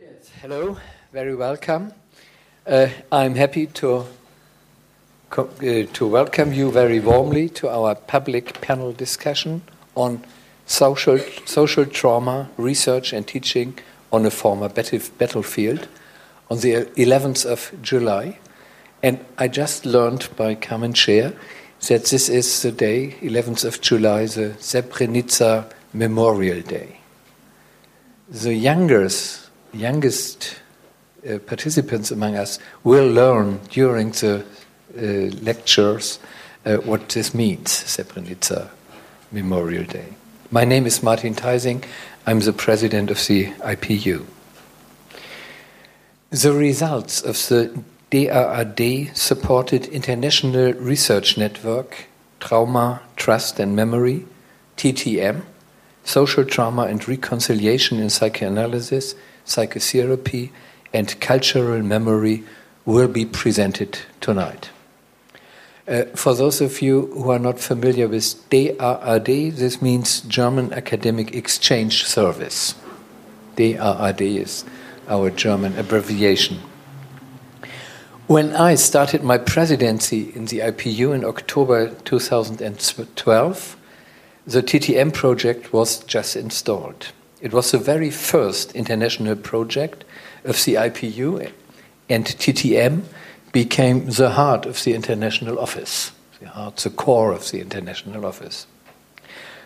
Yes, hello, very welcome. Uh, I'm happy to, uh, to welcome you very warmly to our public panel discussion on social, social trauma, research and teaching on a former battlefield on the 11th of July. And I just learned by Carmen Scher that this is the day, 11th of July, the Srebrenica Memorial Day. The youngest, youngest uh, participants among us will learn during the uh, lectures uh, what this means, Srebrenica Memorial Day. My name is Martin Teising. I'm the president of the IPU. The results of the DAAD supported international research network Trauma, Trust and Memory, TTM, Social Trauma and Reconciliation in Psychoanalysis, Psychotherapy, and Cultural Memory will be presented tonight. Uh, for those of you who are not familiar with DAAD, this means German Academic Exchange Service. DAAD is our German abbreviation. When I started my presidency in the IPU in October 2012, the TTM project was just installed. It was the very first international project of the IPU, and TTM became the heart of the international office, the heart, the core of the international office.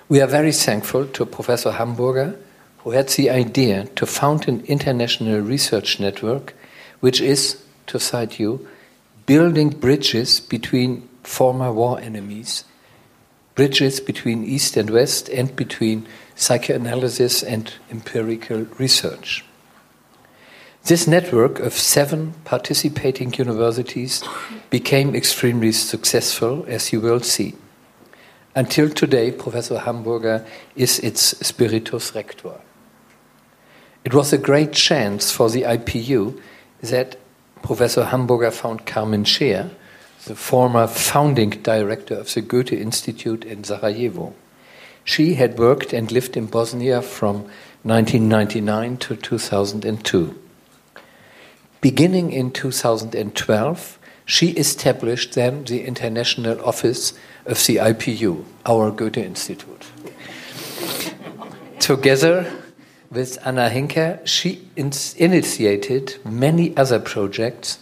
We are very thankful to Professor Hamburger, who had the idea to found an international research network, which is to cite you, building bridges between former war enemies, bridges between East and West, and between psychoanalysis and empirical research. This network of seven participating universities became extremely successful, as you will see. Until today, Professor Hamburger is its spiritus rector. It was a great chance for the IPU that Professor Hamburger found Carmen Scher, the former founding director of the Goethe Institute in Sarajevo. She had worked and lived in Bosnia from 1999 to 2002. Beginning in 2012, she established then the international office of the IPU, our Goethe Institute. Together with Anna Henker, she initiated many other projects,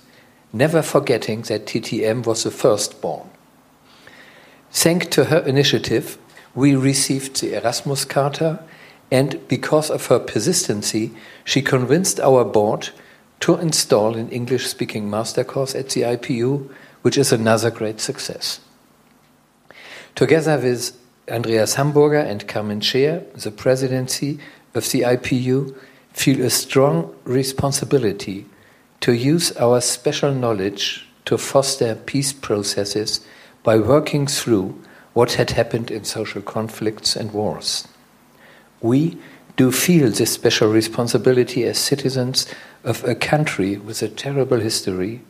never forgetting that TTM was the firstborn. Thanks to her initiative, we received the Erasmus Charter, and because of her persistency, she convinced our board to install an English speaking master course at the IPU, which is another great success. Together with Andreas Hamburger and Carmen Scher, the presidency of the IPU feel a strong responsibility to use our special knowledge to foster peace processes by working through what had happened in social conflicts and wars. We do feel this special responsibility as citizens of a country with a terrible history,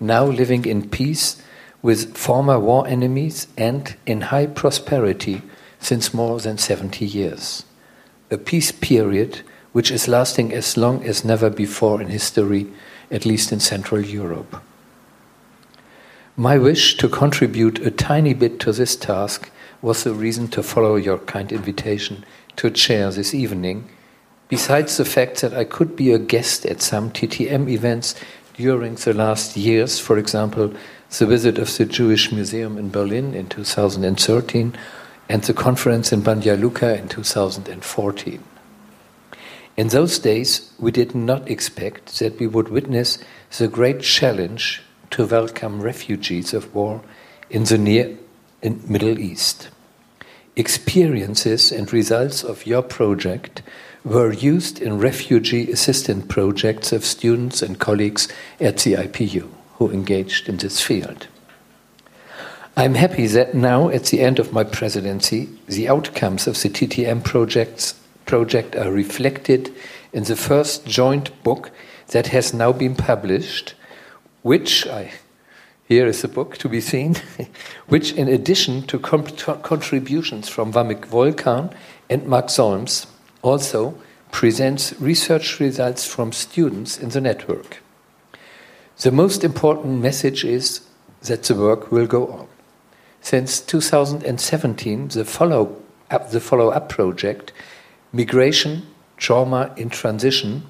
now living in peace with former war enemies and in high prosperity since more than 70 years a peace period which is lasting as long as never before in history, at least in Central Europe. My wish to contribute a tiny bit to this task was the reason to follow your kind invitation to chair this evening, besides the fact that I could be a guest at some TTM events during the last years, for example, the visit of the Jewish Museum in Berlin in 2013 and the conference in Banja Luka in 2014. In those days, we did not expect that we would witness the great challenge to welcome refugees of war in the Near and Middle East. Experiences and results of your project were used in refugee assistance projects of students and colleagues at the IPU who engaged in this field. I'm happy that now, at the end of my presidency, the outcomes of the TTM projects, project are reflected in the first joint book that has now been published, which I here is the book to be seen, which, in addition to contributions from Vamik Volkan and Mark Solms, also presents research results from students in the network. The most important message is that the work will go on. Since 2017, the follow up, the follow up project, Migration, Trauma in Transition,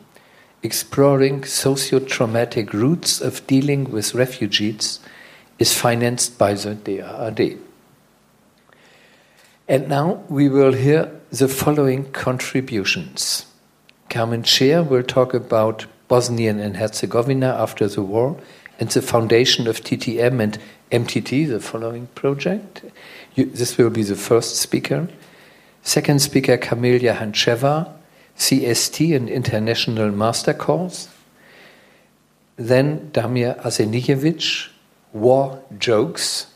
exploring socio-traumatic roots of dealing with refugees, is financed by the DAAD. And now we will hear the following contributions. Carmen Scher will talk about Bosnian and Herzegovina after the war and the foundation of TTM and MTT, the following project. You, this will be the first speaker. Second speaker, Camelia Hancheva, CST, an international master course. Then Damir Arsenijevic, War Jokes.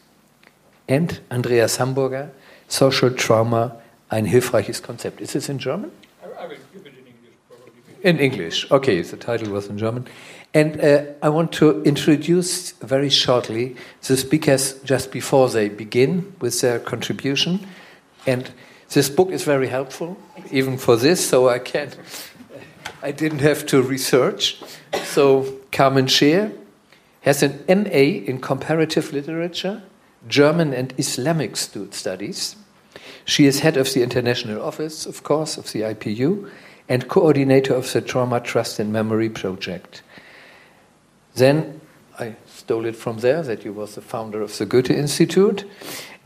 And Andreas Hamburger, Social Trauma, ein hilfreiches Konzept. Is this in German? I, I will give it in English, probably. In English, okay, the title was in German. And uh, I want to introduce very shortly the speakers just before they begin with their contribution. And this book is very helpful, even for this, so I can I didn't have to research. So Carmen Scher has an MA in comparative literature, German and Islamic studies. She is head of the international office, of course, of the IPU, and coordinator of the Trauma Trust and Memory Project. Then I stole it from there that you was the founder of the Goethe Institute,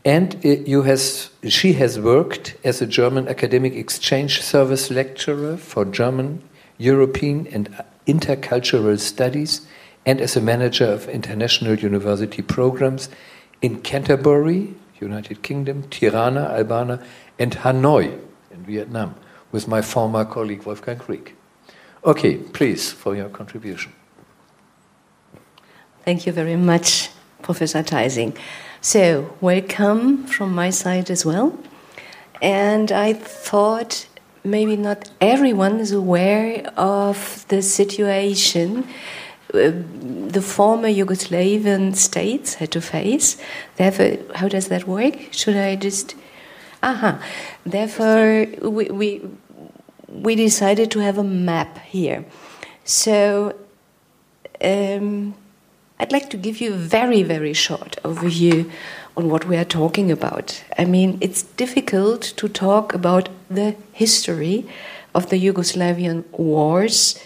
and you has she has worked as a German academic exchange service lecturer for German, European, and intercultural studies, and as a manager of international university programs in Canterbury, United Kingdom, Tirana, Albania, and Hanoi in Vietnam, with my former colleague Wolfgang Krieg. Okay, please, for your contribution. Thank you very much, Professor Teising. So, welcome from my side as well. And I thought maybe not everyone is aware of the situation uh, the former Yugoslavian states had to face. Therefore, how does that work? Should I just. Aha. Therefore, we, we, we decided to have a map here. So, um, I'd like to give you a very, very short overview on what we are talking about. I mean, it's difficult to talk about the history of the Yugoslavian wars.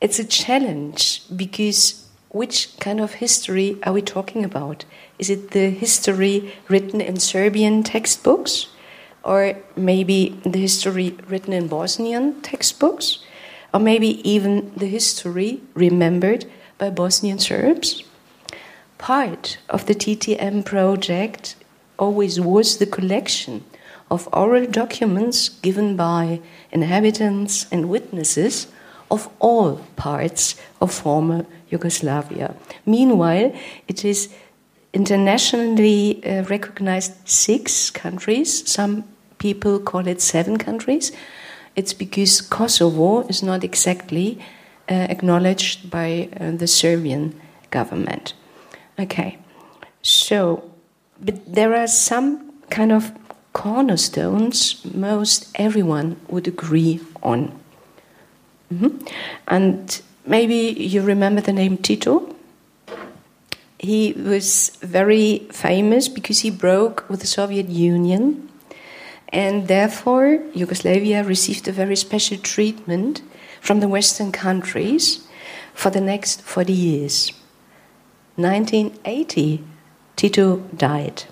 It's a challenge because which kind of history are we talking about? Is it the history written in Serbian textbooks? Or maybe the history written in Bosnian textbooks? Or maybe even the history remembered by Bosnian Serbs. Part of the TTM project always was the collection of oral documents given by inhabitants and witnesses of all parts of former Yugoslavia. Meanwhile, it is internationally uh, recognized six countries. Some people call it seven countries. It's because Kosovo is not exactly acknowledged by uh, the Serbian government. Okay, so, but there are some kind of cornerstones most everyone would agree on. Mm-hmm. And maybe you remember the name Tito? He was very famous because he broke with the Soviet Union, and therefore Yugoslavia received a very special treatment from the Western countries for the next 40 years. 1980, Tito died.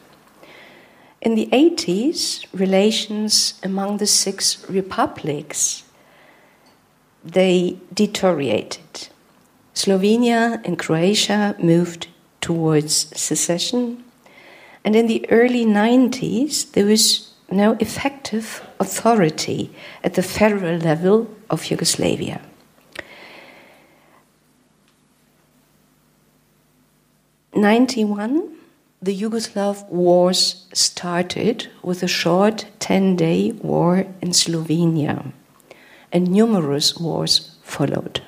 In the 80s, relations among the six republics they deteriorated. Slovenia and Croatia moved towards secession, and in the early 90s, there was no effective authority at the federal level of Yugoslavia. Ninety-one, the Yugoslav wars started with a short ten-day war in Slovenia, and numerous wars followed.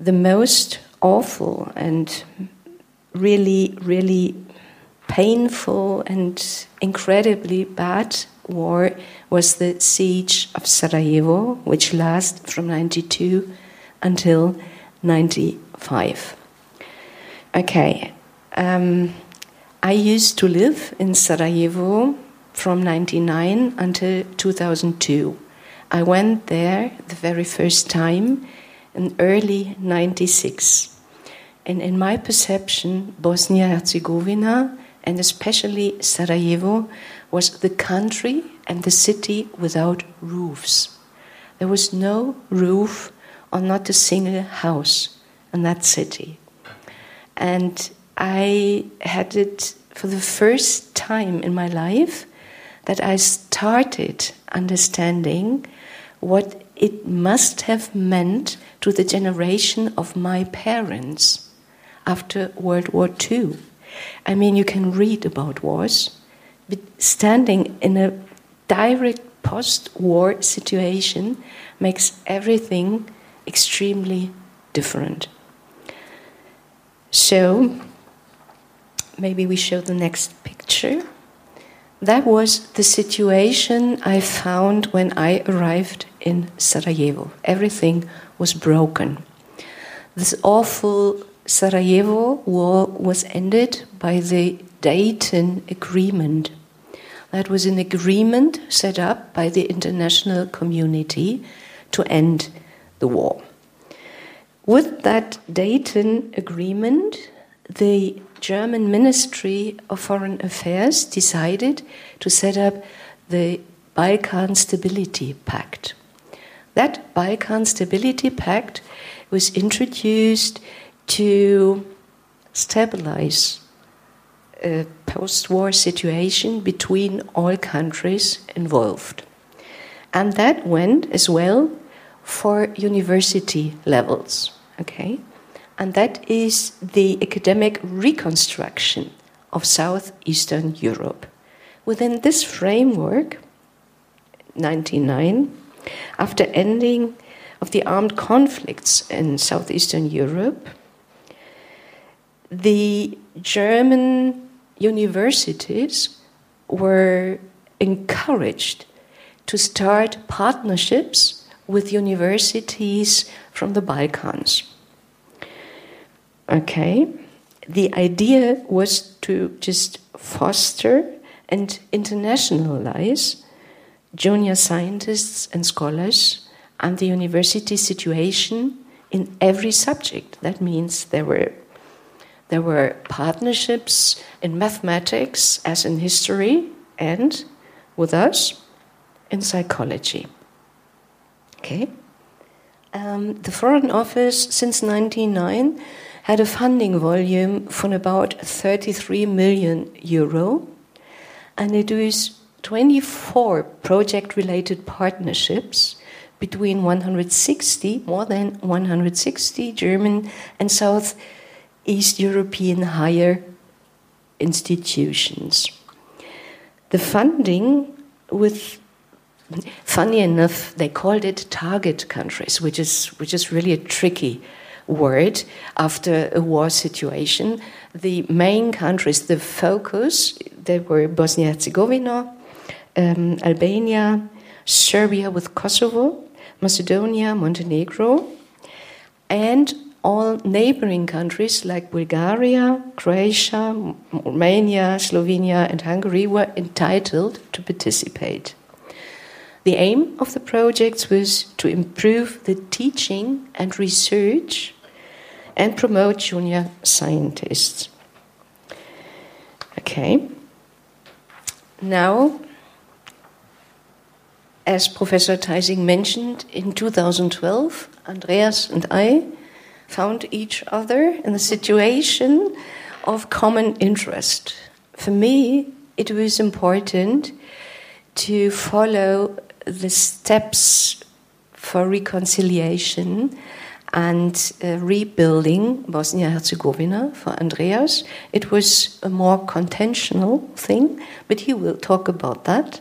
The most awful and really, really painful and incredibly bad war was the siege of Sarajevo, which lasted from 92 until 95. Okay, um, I used to live in Sarajevo from 99 until 2002. I went there the very first time in early 96. And in my perception, Bosnia Herzegovina and especially Sarajevo was the country and the city without roofs. There was no roof on not a single house in that city. And I had it for the first time in my life that I started understanding what it must have meant to the generation of my parents after World War II. I mean, you can read about wars, standing in a direct post war situation makes everything extremely different. So, maybe we show the next picture. That was the situation I found when I arrived in Sarajevo. Everything was broken. This awful Sarajevo war was ended by the Dayton Agreement. That was an agreement set up by the international community to end the war. With that Dayton Agreement, the German Ministry of Foreign Affairs decided to set up the Balkan Stability Pact. That Balkan Stability Pact was introduced to stabilize a post war situation between all countries involved. And that went as well for university levels. Okay? and that is the academic reconstruction of southeastern Europe. Within this framework, 99, after ending of the armed conflicts in southeastern Europe, the German universities were encouraged to start partnerships with universities from the Balkans. Okay, the idea was to just foster and internationalize junior scientists and scholars and the university situation in every subject. That means there were there were partnerships in mathematics as in history and with us in psychology. Okay. Um, the Foreign Office since 1999 had a funding volume from about 33 million euro, and it was 24 project related partnerships between 160, more than 160 German and South East European higher institutions. The funding with funny enough they called it target countries which is which is really a tricky word after a war situation. The main countries, the focus, they were Bosnia Herzegovina, um, Albania, Serbia with Kosovo, Macedonia, Montenegro, and all neighboring countries like Bulgaria, Croatia, Romania, Slovenia, and Hungary were entitled to participate. The aim of the projects was to improve the teaching and research and promote junior scientists. Okay. Now, as Professor Teising mentioned, in 2012, Andreas and I found each other in a situation of common interest. For me, it was important to follow the steps for reconciliation and uh, rebuilding Bosnia Herzegovina for Andreas. It was a more contentional thing, but he will talk about that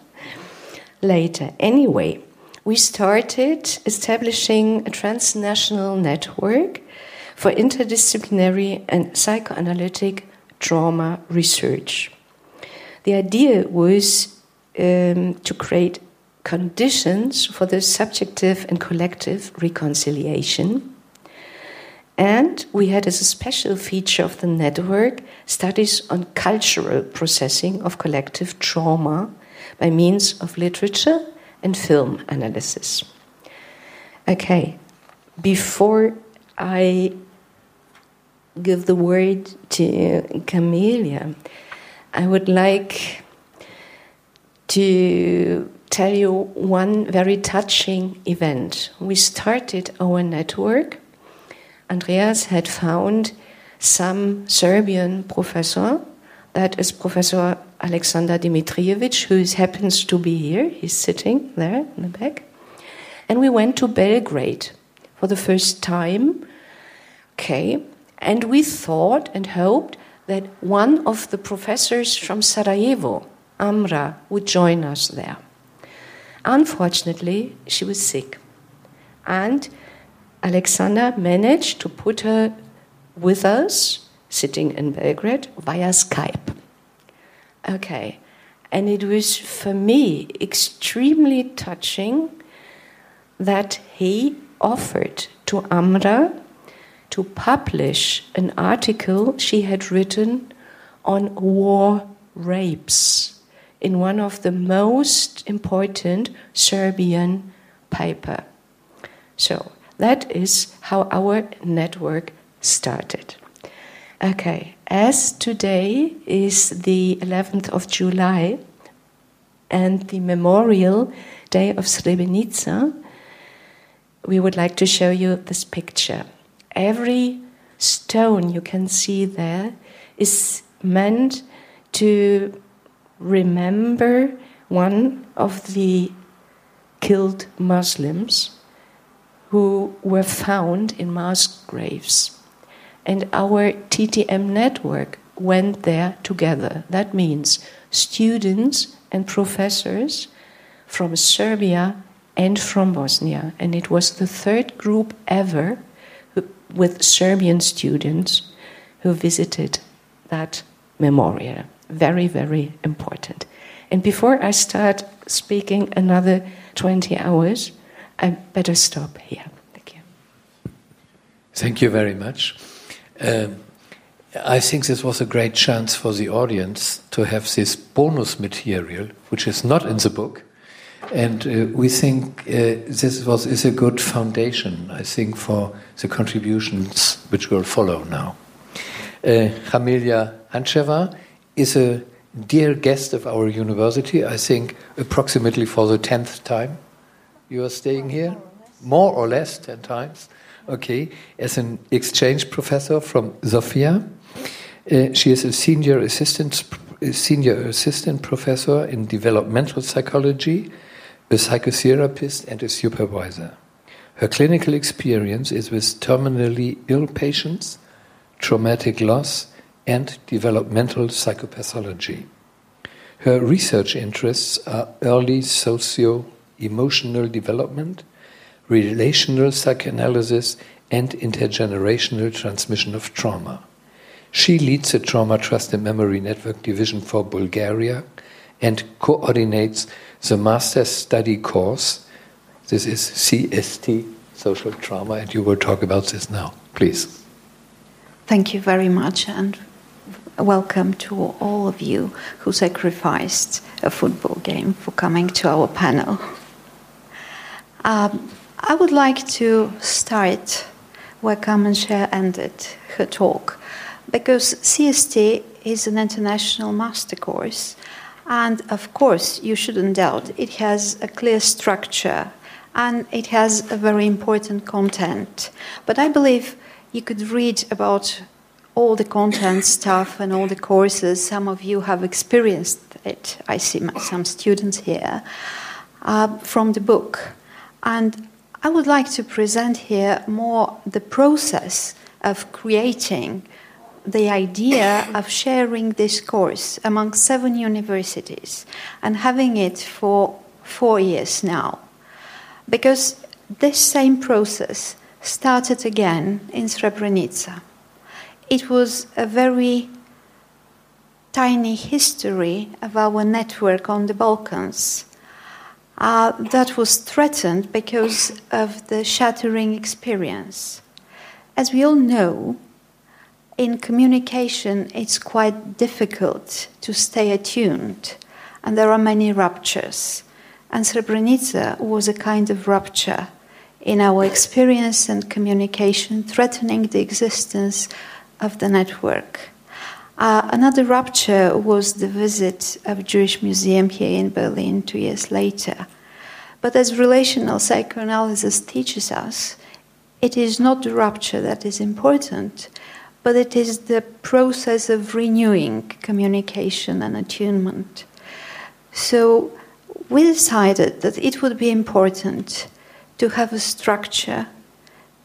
later. Anyway, we started establishing a transnational network for interdisciplinary and psychoanalytic trauma research. The idea was um, to create conditions for the subjective and collective reconciliation. And we had as a special feature of the network studies on cultural processing of collective trauma by means of literature and film analysis. Okay, before I give the word to Camelia, I would like to tell you one very touching event. We started our network. Andreas had found some Serbian professor, that is Professor Alexander Dimitrijevic, who happens to be here. He's sitting there in the back. And we went to Belgrade for the first time. Okay. And we thought and hoped that one of the professors from Sarajevo, Amra, would join us there. Unfortunately, she was sick. And Alexander managed to put her with us, sitting in Belgrade, via Skype. Okay. And it was for me extremely touching that he offered to Amra to publish an article she had written on war rapes in one of the most important Serbian paper. So that is how our network started. Okay, as today is the 11th of July and the memorial day of Srebrenica, we would like to show you this picture. Every stone you can see there is meant to remember one of the killed Muslims who were found in mass graves. And our TTM network went there together. That means students and professors from Serbia and from Bosnia. And it was the third group ever with Serbian students who visited that memorial. Very, very important. And before I start speaking another 20 hours, I better stop here. Thank you. Thank you very much. Um, I think this was a great chance for the audience to have this bonus material, which is not in the book. And uh, we think uh, this was is a good foundation, I think, for the contributions which will follow now. Uh, Camelia Hancheva is a dear guest of our university, I think approximately for the 10th time. You are staying here? More or less, 10 times. Okay, as an exchange professor from Sofia. Uh, she is a senior assistant, senior assistant professor in developmental psychology, a psychotherapist, and a supervisor. Her clinical experience is with terminally ill patients, traumatic loss, and developmental psychopathology. Her research interests are early socio emotional development, relational psychoanalysis, and intergenerational transmission of trauma. She leads the Trauma Trust and Memory Network Division for Bulgaria and coordinates the Master's Study course. This is CST, Social Trauma, and you will talk about this now. Please. Thank you very much, and welcome to all of you who sacrificed a football game for coming to our panel. Um, I would like to start where Carmen ended her talk, because CST is an international master course, and of course, you shouldn't doubt it has a clear structure and it has a very important content. But I believe you could read about all the content stuff and all the courses. Some of you have experienced it. I see some students here uh, from the book. And I would like to present here more the process of creating the idea of sharing this course among seven universities and having it for four years now. Because this same process started again in Srebrenica it was a very tiny history of our network on the Balkans uh, that was threatened because of the shattering experience. As we all know, in communication, it's quite difficult to stay attuned, and there are many ruptures. And Srebrenica was a kind of rupture in our experience and communication, threatening the existence of the network. Uh, another rupture was the visit of Jewish Museum here in Berlin two years later. But as relational psychoanalysis teaches us, it is not the rupture that is important, but it is the process of renewing communication and attunement. So we decided that it would be important to have a structure,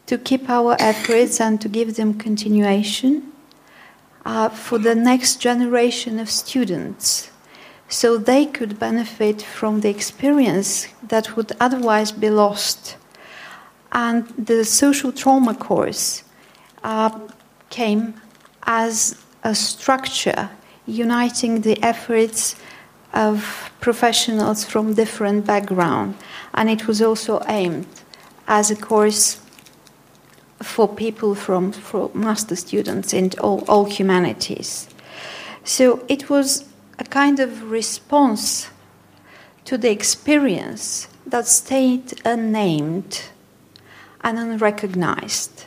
to keep our efforts and to give them continuation uh, for the next generation of students so they could benefit from the experience that would otherwise be lost. And the social trauma course uh, came as a structure uniting the efforts of professionals from different backgrounds, and it was also aimed as a course for people from for master students in all, all humanities. So it was a kind of response to the experience that stayed unnamed and unrecognized.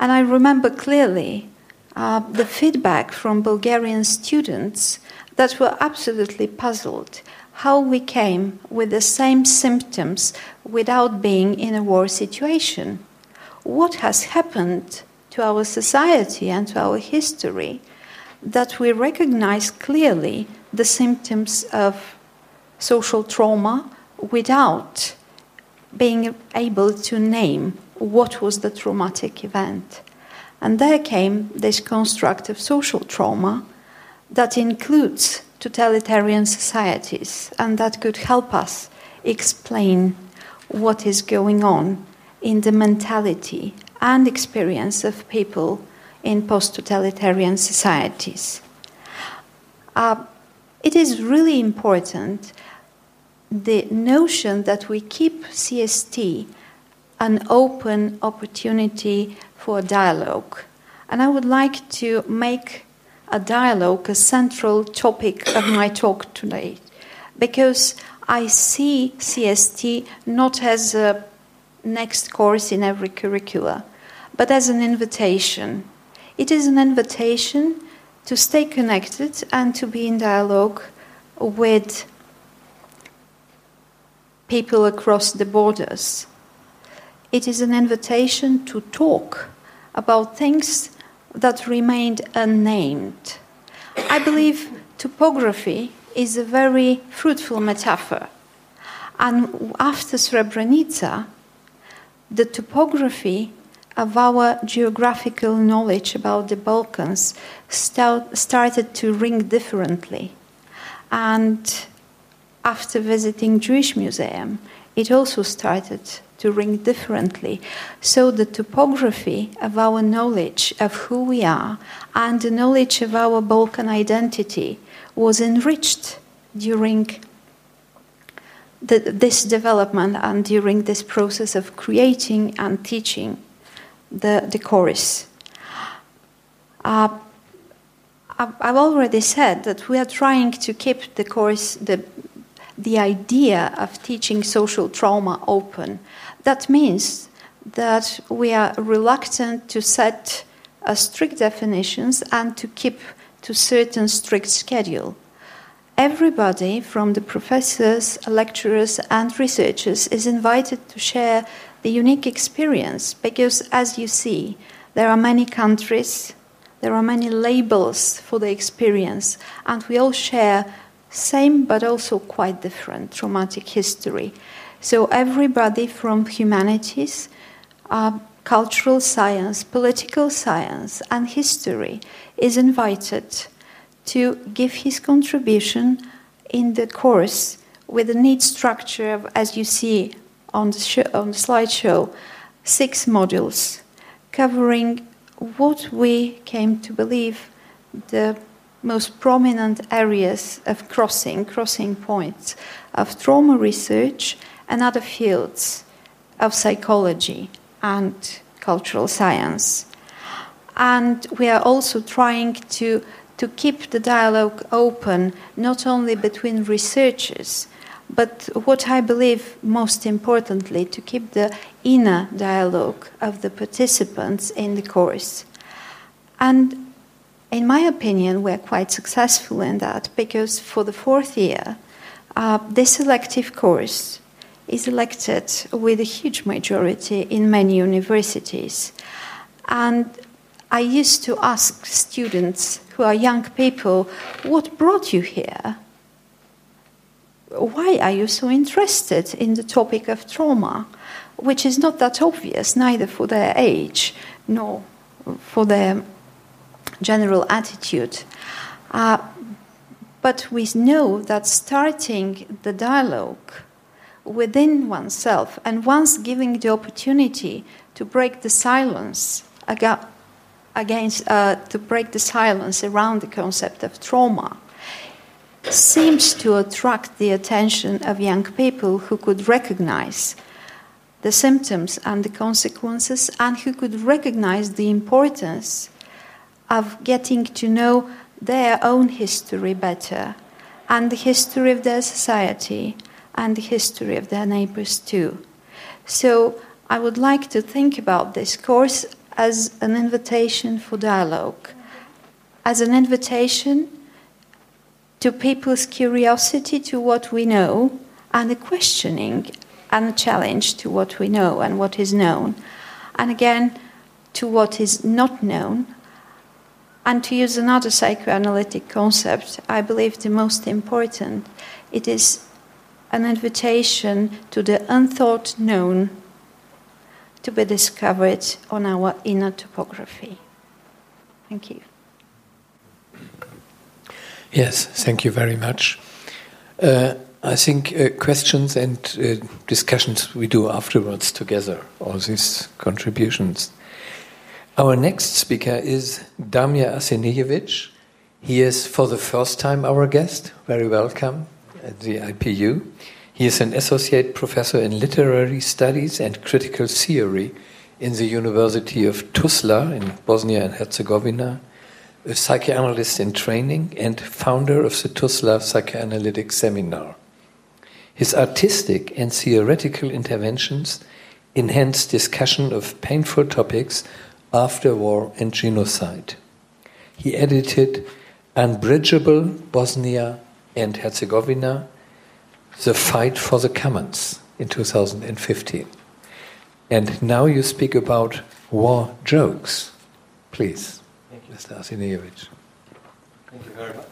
And I remember clearly uh, the feedback from Bulgarian students that were absolutely puzzled how we came with the same symptoms without being in a war situation. What has happened to our society and to our history that we recognize clearly the symptoms of social trauma without being able to name what was the traumatic event. And there came this construct of social trauma that includes totalitarian societies and that could help us explain what is going on in the mentality and experience of people in post totalitarian societies. Uh, it is really important the notion that we keep CST an open opportunity for dialogue. And I would like to make a dialogue a central topic of my talk today because I see CST not as a next course in every curricula, but as an invitation. It is an invitation to stay connected and to be in dialogue with people across the borders. It is an invitation to talk about things that remained unnamed. I believe topography is a very fruitful metaphor. And after Srebrenica, the topography of our geographical knowledge about the Balkans start, started to ring differently. And after visiting Jewish Museum, it also started to ring differently. So the topography of our knowledge of who we are and the knowledge of our Balkan identity was enriched during the, this development and during this process of creating and teaching the, the chorus. Uh, I've already said that we are trying to keep the course, the, the idea of teaching social trauma open. That means that we are reluctant to set uh, strict definitions and to keep to certain strict schedule. Everybody, from the professors, lecturers, and researchers, is invited to share the unique experience because, as you see, there are many countries, there are many labels for the experience, and we all share same but also quite different traumatic history. So everybody from humanities, uh, cultural science, political science, and history is invited to give his contribution in the course with a neat structure of, as you see on the, show, on the slideshow six modules covering what we came to believe the most prominent areas of crossing, crossing points of trauma research and other fields of psychology and cultural science. And we are also trying to, to keep the dialogue open, not only between researchers, but what I believe most importantly, to keep the inner dialogue of the participants in the course. And in my opinion, we're quite successful in that because for the fourth year, uh, this elective course is elected with a huge majority in many universities. And I used to ask students who are young people, What brought you here? Why are you so interested in the topic of trauma? Which is not that obvious, neither for their age nor for their general attitude. Uh, but we know that starting the dialogue within oneself and once giving the opportunity to break the silence against uh, to break the silence around the concept of trauma seems to attract the attention of young people who could recognize the symptoms and the consequences and who could recognize the importance of getting to know their own history better and the history of their society and the history of their neighbors too. So I would like to think about this course as an invitation for dialogue, as an invitation to people's curiosity to what we know and a questioning and a challenge to what we know and what is known, and again to what is not known and to use another psychoanalytic concept, I believe the most important, it is an invitation to the unthought known to be discovered on our inner topography. Thank you. Yes, thank you very much. Uh, I think uh, questions and uh, discussions we do afterwards together, all these contributions. Our next speaker is Damir Arsenijevic. He is for the first time our guest. Very welcome at the IPU. He is an associate professor in literary studies and critical theory in the University of Tuzla in Bosnia and Herzegovina, a psychoanalyst in training, and founder of the Tuzla Psychoanalytic Seminar. His artistic and theoretical interventions enhance discussion of painful topics after war and genocide. He edited Unbribable Bosnia and Herzegovina, The Fight for the Commons in 2015. And now you speak about war jokes. Please, Mr. Arsenijevic. Thank you very much.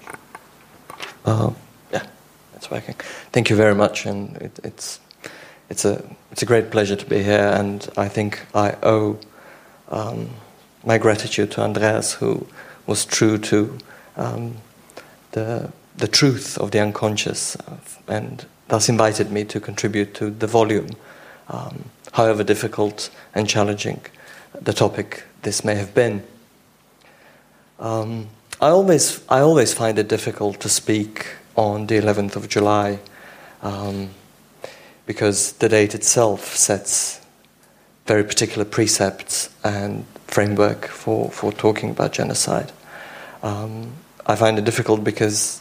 Uh, yeah, it's working. Thank you very much, and it, it's it's a it's a great pleasure to be here, and I think I owe um, my gratitude to Andreas, who was true to um, the, the truth of the unconscious and thus invited me to contribute to the volume, um, however difficult and challenging the topic this may have been. Um, I, always, I always find it difficult to speak on the 11th of July um, because the date itself sets very particular precepts and framework for, for talking about genocide. Um, I find it difficult because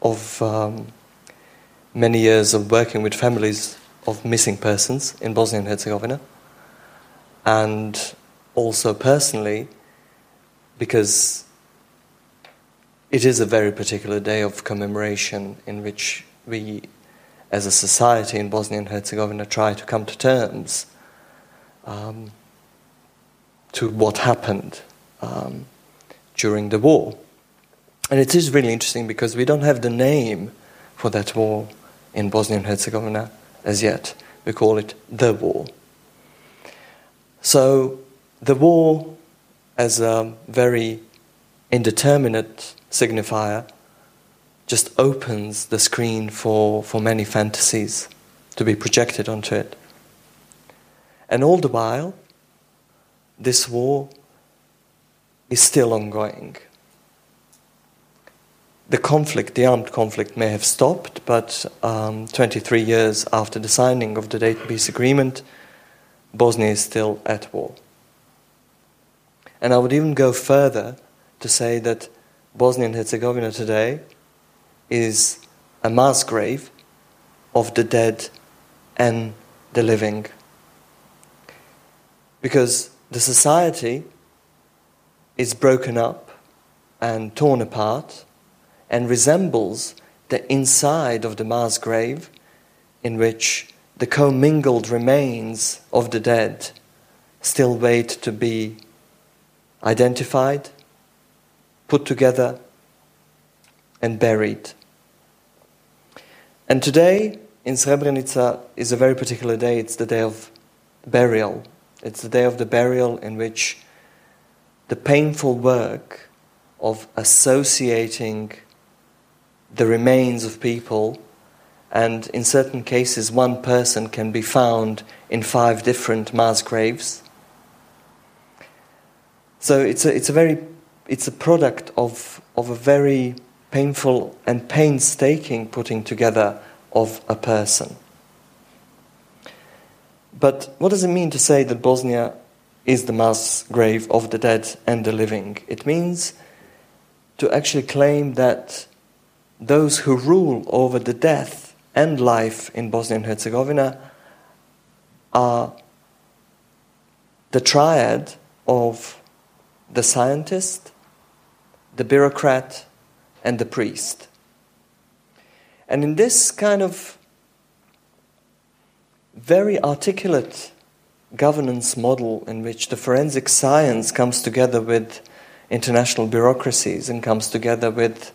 of um, many years of working with families of missing persons in Bosnia and Herzegovina, and also personally because it is a very particular day of commemoration in which we as a society in Bosnia and Herzegovina try to come to terms um, to what happened um, during the war. And it is really interesting because we don't have the name for that war in Bosnia and Herzegovina as yet. We call it the war. So, the war as a very indeterminate signifier just opens the screen for, for many fantasies to be projected onto it. And all the while, this war is still ongoing. the conflict, the armed conflict, may have stopped, but um, 23 years after the signing of the Dayton Peace Agreement, Bosnia is still at war. And I would even go further to say that Bosnia and Herzegovina today is a mass grave of the dead and the living. Because the society is broken up and torn apart and resembles the inside of the mass grave in which the commingled remains of the dead still wait to be identified, put together, and buried. And today in Srebrenica is a very particular day. It's the day of burial. It's the day of the burial in which the painful work of associating the remains of people, and in certain cases, one person can be found in five different mass graves. So it's a, it's a very it's a product of, of a very painful and painstaking putting together of a person. But what does it mean to say that Bosnia is the mass grave of the dead and the living? It means to actually claim that those who rule over the death and life in Bosnia and Herzegovina are the triad of the scientist, the bureaucrat, and the priest. And in this kind of very articulate governance model in which the forensic science comes together with international bureaucracies and comes together with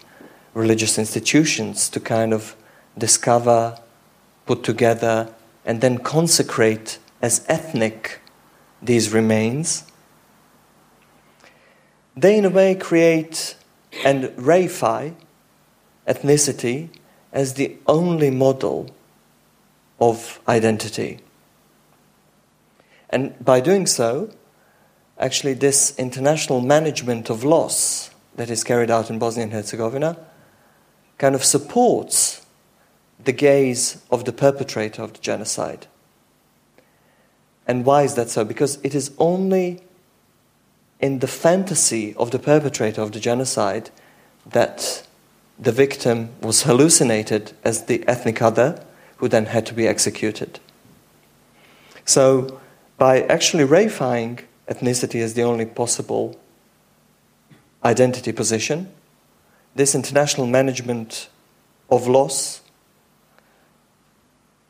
religious institutions to kind of discover, put together, and then consecrate as ethnic these remains, they in a way create and reify ethnicity as the only model of identity. And by doing so, actually, this international management of loss that is carried out in Bosnia and Herzegovina kind of supports the gaze of the perpetrator of the genocide. And why is that so? Because it is only in the fantasy of the perpetrator of the genocide that the victim was hallucinated as the ethnic other who then had to be executed. So, by actually reifying ethnicity as the only possible identity position, this international management of loss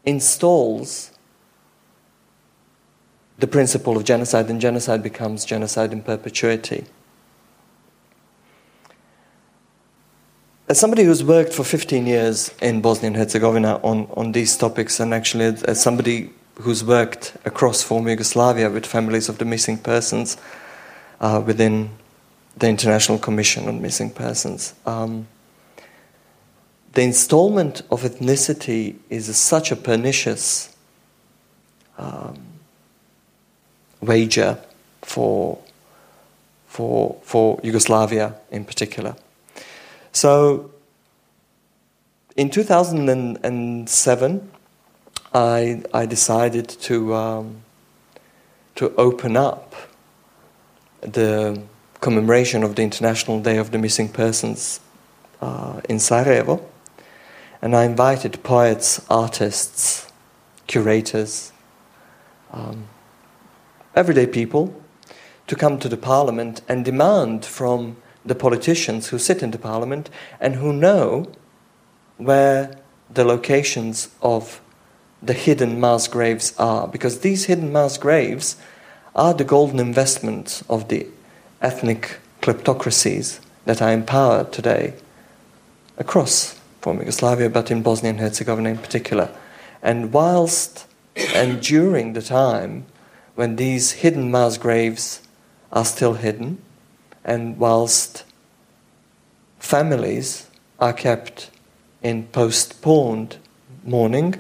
installs the principle of genocide, and genocide becomes genocide in perpetuity. As somebody who's worked for 15 years in Bosnia and Herzegovina on, on these topics, and actually as somebody who's worked across former Yugoslavia with families of the missing persons uh, within the International Commission on Missing Persons, um, the installment of ethnicity is a, such a pernicious um, wager for, for, for Yugoslavia in particular. So in 2007, I, I decided to, um, to open up the commemoration of the International Day of the Missing Persons uh, in Sarajevo. And I invited poets, artists, curators, um, everyday people to come to the parliament and demand from the politicians who sit in the parliament and who know where the locations of the hidden mass graves are. Because these hidden mass graves are the golden investment of the ethnic kleptocracies that are in power today across former Yugoslavia, but in Bosnia and Herzegovina in particular. And whilst and during the time when these hidden mass graves are still hidden, and whilst families are kept in postponed mourning,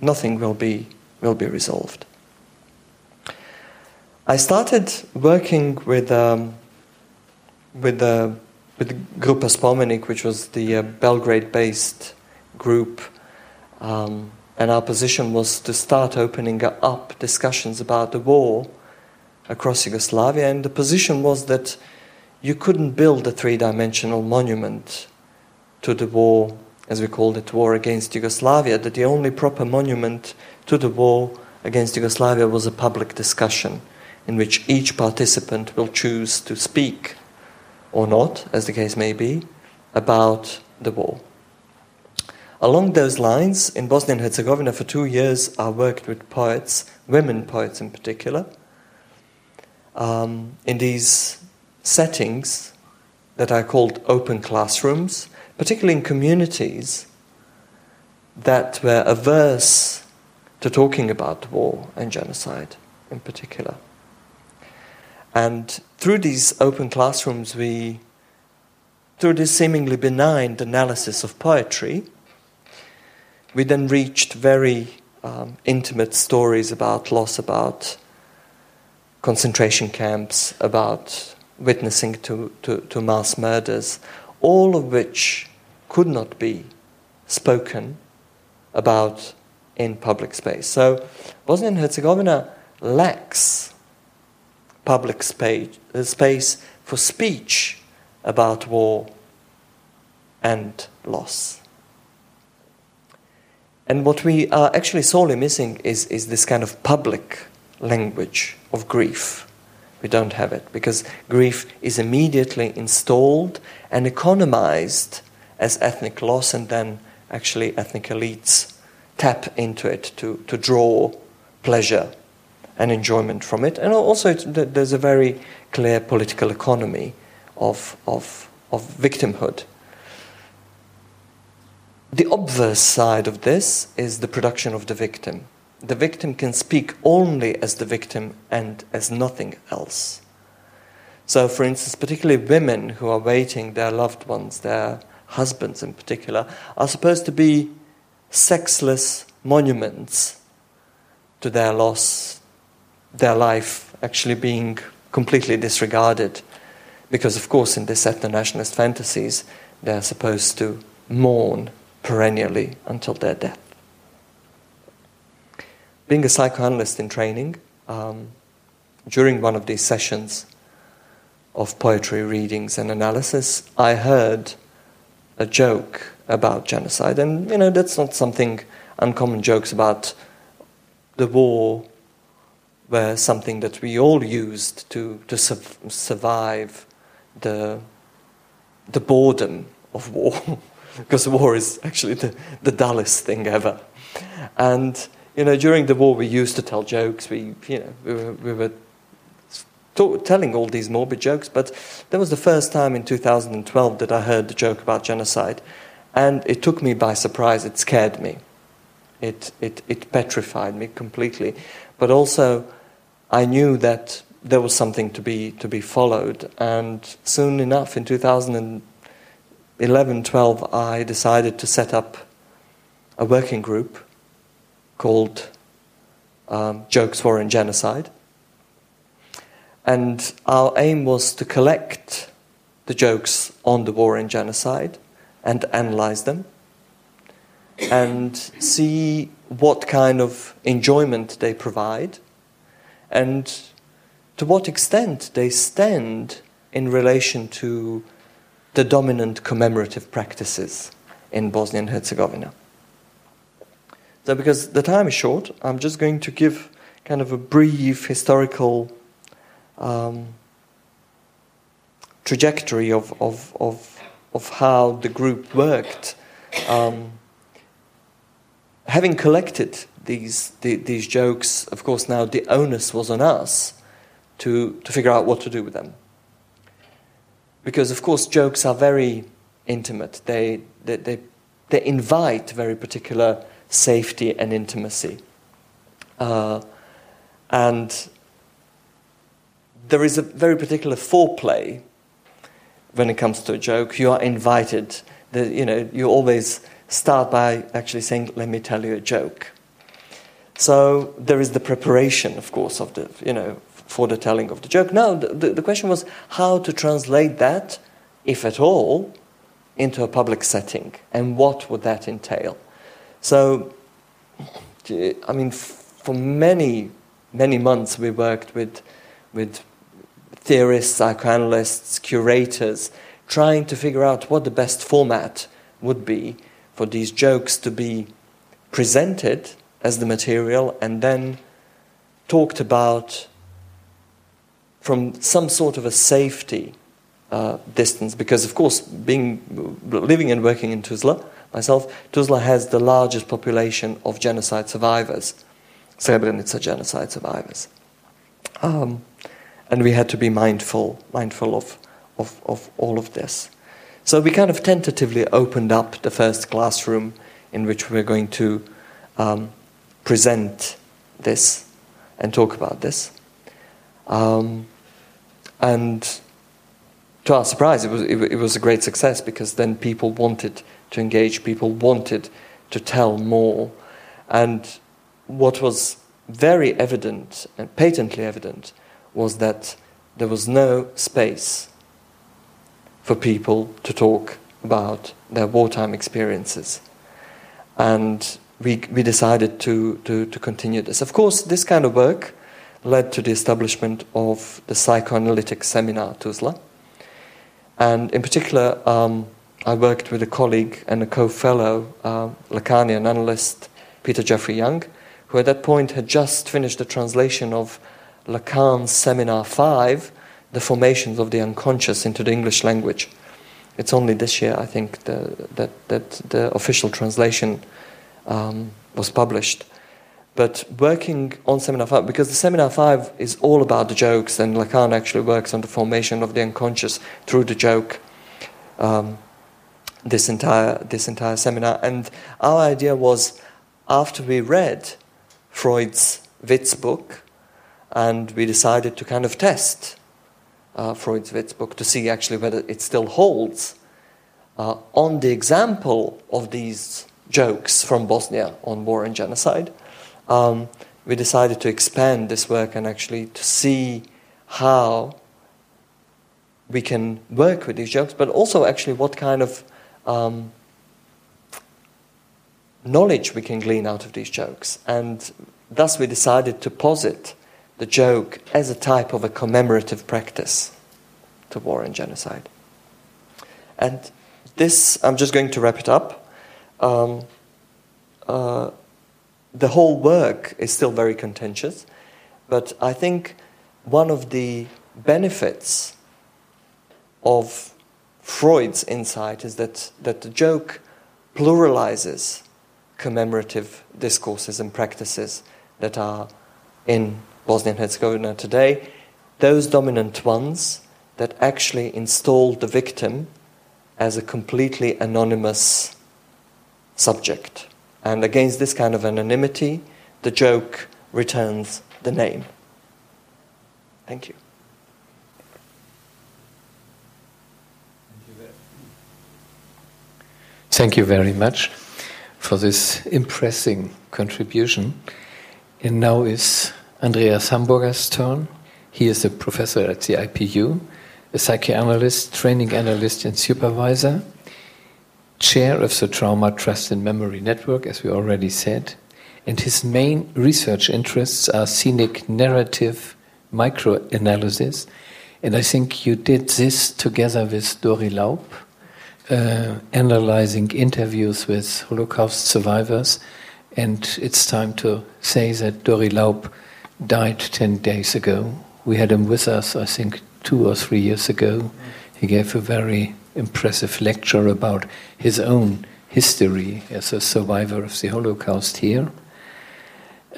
nothing will be, will be resolved. I started working with, um, with the with Grupa Spomenik, which was the uh, Belgrade-based group, um, and our position was to start opening up discussions about the war across Yugoslavia. And the position was that you couldn't build a three-dimensional monument to the war, as we called it, war against Yugoslavia. That the only proper monument to the war against Yugoslavia was a public discussion in which each participant will choose to speak or not, as the case may be, about the war. Along those lines, in Bosnia and Herzegovina for two years, I worked with poets, women poets in particular, um, in these settings that I called open classrooms, particularly in communities that were averse to talking about war and genocide in particular. And through these open classrooms, we, through this seemingly benign analysis of poetry, we then reached very um, intimate stories about loss, about concentration camps, about witnessing to, to, to mass murders, all of which could not be spoken about in public space. So Bosnia and Herzegovina lacks public space, uh, space for speech about war and loss. And what we are actually sorely missing is, is this kind of public language of grief. We don't have it because grief is immediately installed and economized as ethnic loss, and then actually ethnic elites tap into it to, to draw pleasure and enjoyment from it. And also, there's a very clear political economy of, of, of victimhood. The obverse side of this is the production of the victim. The victim can speak only as the victim and as nothing else. So, for instance, particularly women who are waiting their loved ones, their husbands in particular, are supposed to be sexless monuments to their loss, their life actually being completely disregarded. Because, of course, in these ethno nationalist fantasies, they're supposed to mourn perennially until their death. Being a psychoanalyst in training, um, during one of these sessions of poetry readings and analysis, I heard a joke about genocide. And, you know, that's not something uncommon jokes about the war were something that we all used to, to su- survive the, the boredom of war, because war is actually the, the dullest thing ever. And, you know, during the war we used to tell jokes, we, you know, we were, we were telling all these morbid jokes, but that was the first time in 2012 that I heard the joke about genocide. And it took me by surprise, it scared me. It, it, it petrified me completely. But also, I knew that there was something to be to be followed, and soon enough, in 2011, 12, I decided to set up a working group called um, Jokes War and Genocide, and our aim was to collect the jokes on the war and genocide and analyze them and see what kind of enjoyment they provide and to what extent they stand in relation to the dominant commemorative practices in Bosnia and Herzegovina. So, because the time is short, I'm just going to give kind of a brief historical um, trajectory of, of, of, of how the group worked. Um, having collected these, the, these jokes, of course, now the onus was on us to, to figure out what to do with them. Because, of course, jokes are very intimate, they, they, they, they invite very particular safety and intimacy. Uh, and there is a very particular foreplay when it comes to a joke. You are invited. The, you know, you always start by actually saying, "Let me tell you a joke." So there is the preparation, of course, of the, you know, for the telling of the joke. Now, the, the question was how to translate that if at all, into a public setting, and what would that entail? So, I mean, for many, many months we worked with, with theorists, psychoanalysts, curators, trying to figure out what the best format would be for these jokes to be presented as the material and then talked about from some sort of a safety uh, distance because of course being living and working in Tuzla myself Tuzla has the largest population of genocide survivors Srebrenica genocide survivors um, and we had to be mindful mindful of, of, of all of this so we kind of tentatively opened up the first classroom in which we we're going to um, present this and talk about this. Um, and to our surprise, it was, it, it, was a great success because then people wanted to engage, people wanted to tell more. And what was very evident and patently evident was that there was no space for people to talk about their wartime experiences. And we, we decided to, to, to continue this. Of course, this kind of work led to the establishment of the psychoanalytic seminar Tuzla. And in particular, um, I worked with a colleague and a co fellow, uh, Lacanian analyst Peter Jeffrey Young, who at that point had just finished the translation of Lacan's Seminar 5, The Formations of the Unconscious, into the English language. It's only this year, I think, the, that, that the official translation um, was published. But working on Seminar 5, because the Seminar 5 is all about the jokes, and Lacan actually works on the formation of the unconscious through the joke. Um, this entire this entire seminar, and our idea was after we read Freud's Witz book, and we decided to kind of test uh, Freud's Witz book to see actually whether it still holds uh, on the example of these jokes from Bosnia on war and genocide, um, we decided to expand this work and actually to see how we can work with these jokes, but also actually what kind of um, knowledge we can glean out of these jokes. And thus we decided to posit the joke as a type of a commemorative practice to war and genocide. And this, I'm just going to wrap it up um, uh, the whole work is still very contentious, but I think one of the benefits of Freud's insight is that, that the joke pluralizes commemorative discourses and practices that are in Bosnia and Herzegovina today, those dominant ones that actually install the victim as a completely anonymous subject. And against this kind of anonymity, the joke returns the name. Thank you. Thank you very much for this impressive contribution. And now is Andreas Hamburger's turn. He is a professor at the IPU, a psychoanalyst, training analyst, and supervisor chair of the Trauma Trust and Memory Network, as we already said, and his main research interests are scenic narrative microanalysis. And I think you did this together with Dori Laub, uh, analyzing interviews with Holocaust survivors. And it's time to say that Dori Laub died 10 days ago. We had him with us, I think, two or three years ago. He gave a very impressive lecture about his own history as a survivor of the Holocaust here.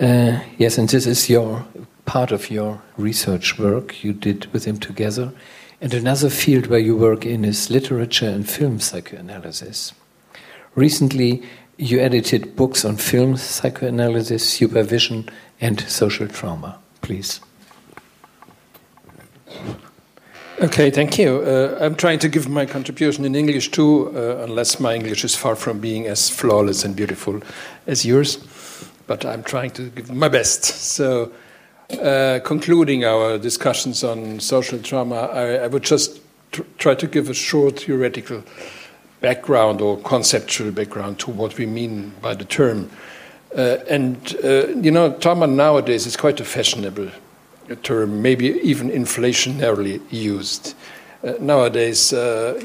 Uh, yes, and this is your part of your research work you did with him together. And another field where you work in is literature and film psychoanalysis. Recently, you edited books on film psychoanalysis, supervision, and social trauma. Please. Okay, thank you. Uh, I'm trying to give my contribution in English too, uh, unless my English is far from being as flawless and beautiful as yours. But I'm trying to give my best. So, uh, concluding our discussions on social trauma, I, I, would just tr- try to give a short theoretical background or conceptual background to what we mean by the term. Uh, and, uh, you know, trauma nowadays is quite a fashionable term, maybe even inflationarily used. Uh, nowadays, uh,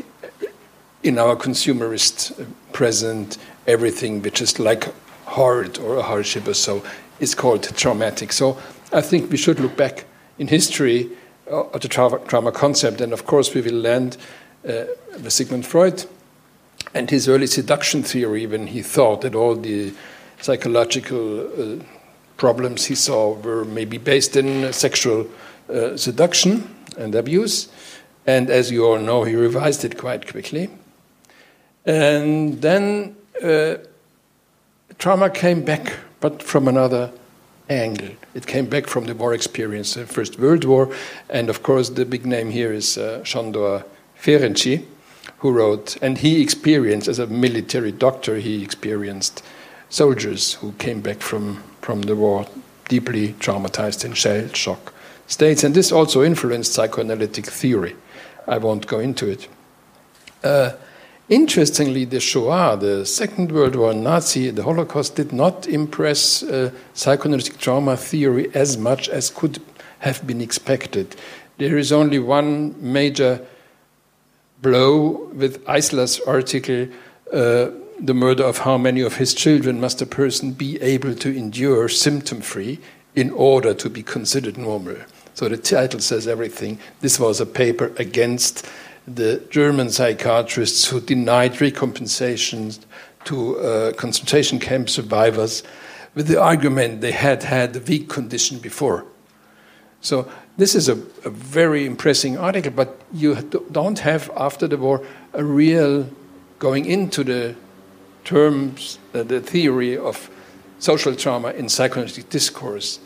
in our consumerist present, everything which is like hard or a hardship or so is called traumatic. So I think we should look back in history uh, at the tra- trauma concept, and of course, we will land uh, with Sigmund Freud and his early seduction theory when he thought that all the psychological uh, problems he saw were maybe based in sexual uh, seduction and abuse. And as you all know, he revised it quite quickly. And then uh, trauma came back, but from another angle. It came back from the war experience, the First World War. And of course, the big name here is uh, Sándor Ferenczi, who wrote, and he experienced, as a military doctor, he experienced soldiers who came back from, from the war deeply traumatized in shell shock states. And this also influenced psychoanalytic theory. I won't go into it. Uh, interestingly, the Shoah, the Second World War, Nazi, the Holocaust did not impress uh, psychoanalytic trauma theory as much as could have been expected. There is only one major blow with Eissler's article. Uh, the murder of how many of his children must a person be able to endure symptom free in order to be considered normal? So the title says everything. This was a paper against the German psychiatrists who denied recompensations to uh, concentration camp survivors with the argument they had had a weak condition before. So this is a, a very impressive article, but you don't have after the war a real going into the terms, uh, the theory of social trauma in psychoanalytic discourse.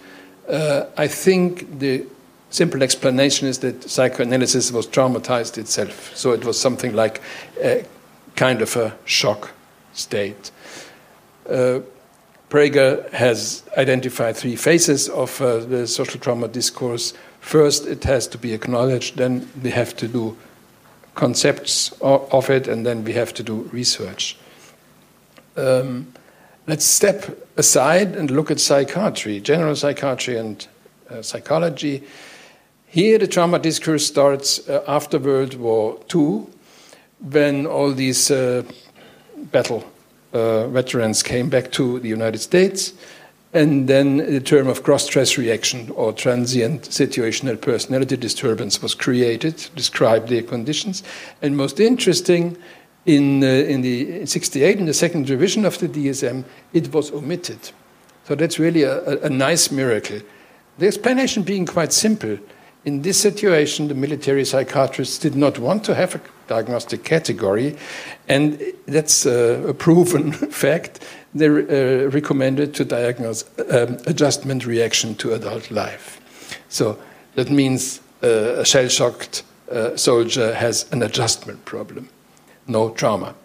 Uh, I think the simple explanation is that psychoanalysis was traumatized itself. So it was something like a kind of a shock state. Uh, Prager has identified three phases of uh, the social trauma discourse. First, it has to be acknowledged, then we have to do concepts of it, and then we have to do research. Um, let's step aside and look at psychiatry, general psychiatry and uh, psychology. Here, the trauma discourse starts uh, after World War II, when all these uh, battle uh, veterans came back to the United States, and then the term of gross stress reaction or transient situational personality disturbance was created to describe their conditions. And most interesting, in, uh, in the 68, in the second revision of the DSM, it was omitted. So that's really a, a, a nice miracle. The explanation being quite simple in this situation, the military psychiatrists did not want to have a diagnostic category, and that's uh, a proven fact. They uh, recommended to diagnose um, adjustment reaction to adult life. So that means uh, a shell shocked uh, soldier has an adjustment problem, no trauma.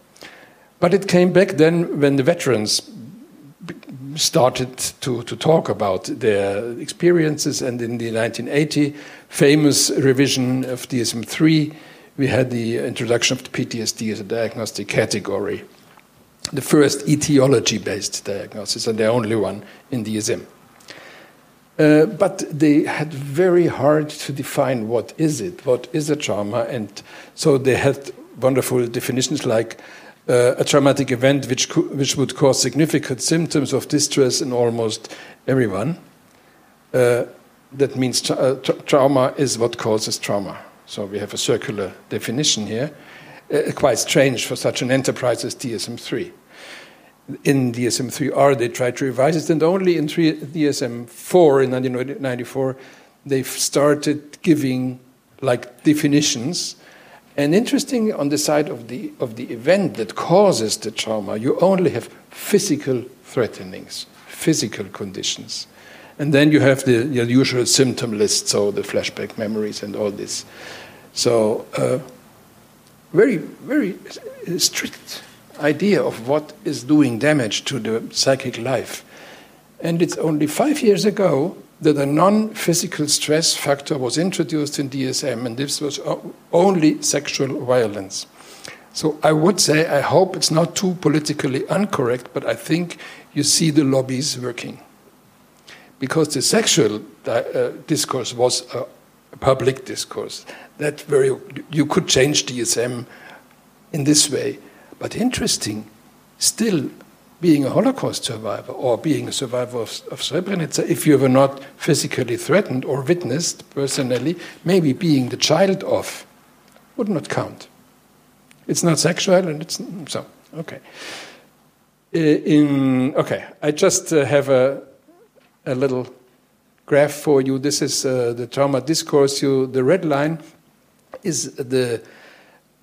But it came back then when the veterans started to, to talk about their experiences, and in the 1980 famous revision of DSM 3, we had the introduction of the PTSD as a diagnostic category, the first etiology based diagnosis, and the only one in DSM. Uh, but they had very hard to define what is it, what is a trauma, and so they had wonderful definitions like uh, a traumatic event which, which would cause significant symptoms of distress in almost everyone. Uh, that means tra uh, tra trauma is what causes trauma. So we have a circular definition here, uh, quite strange for such an enterprise as DSM 3. In DSM 3R, they tried to revise it, and only in DSM 4 in 1994, they've started giving like definitions and interesting on the side of the, of the event that causes the trauma, you only have physical threatenings, physical conditions. And then you have the, the usual symptom list, so the flashback memories and all this. So, uh, very, very strict idea of what is doing damage to the psychic life. And it's only five years ago that a non physical stress factor was introduced in DSM, and this was only sexual violence. So I would say, I hope it's not too politically incorrect, but I think you see the lobbies working. Because the sexual uh, discourse was a public discourse, that very, you could change DSM in this way. But interesting, still being a Holocaust survivor or being a survivor of, of Srebrenica, if you were not physically threatened or witnessed personally, maybe being the child of would not count. It's not sexual, and it's so okay. In okay, I just uh, have a a little graph for you. This is uh, the trauma discourse. You, the red line is the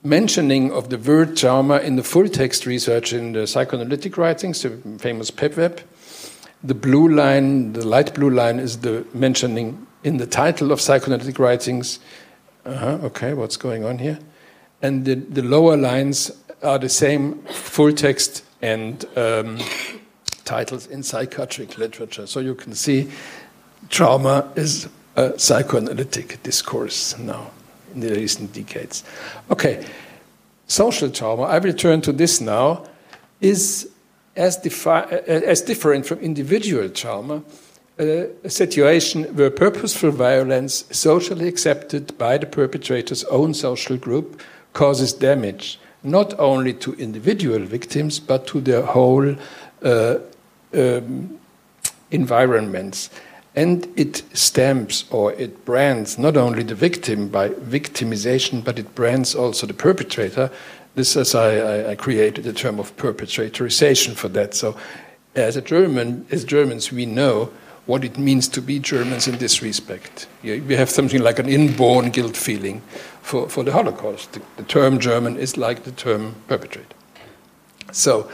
mentioning of the word trauma in the full text research in the psychoanalytic writings, the famous PEPWeb. The blue line, the light blue line, is the mentioning in the title of psychoanalytic writings. Uh-huh, okay, what's going on here? And the, the lower lines are the same full text and um, titles in psychiatric literature. So you can see trauma is a psychoanalytic discourse now in the recent decades. Okay, social trauma, I will turn to this now, is as, defi- as different from individual trauma. Uh, a situation where purposeful violence, socially accepted by the perpetrator's own social group, causes damage not only to individual victims but to their whole uh, um, environments and it stamps or it brands not only the victim by victimization, but it brands also the perpetrator. This is I, I created the term of perpetratorization for that. So, as a German, as Germans, we know what it means to be Germans in this respect. We have something like an inborn guilt feeling for, for the Holocaust. The, the term German is like the term perpetrator. So,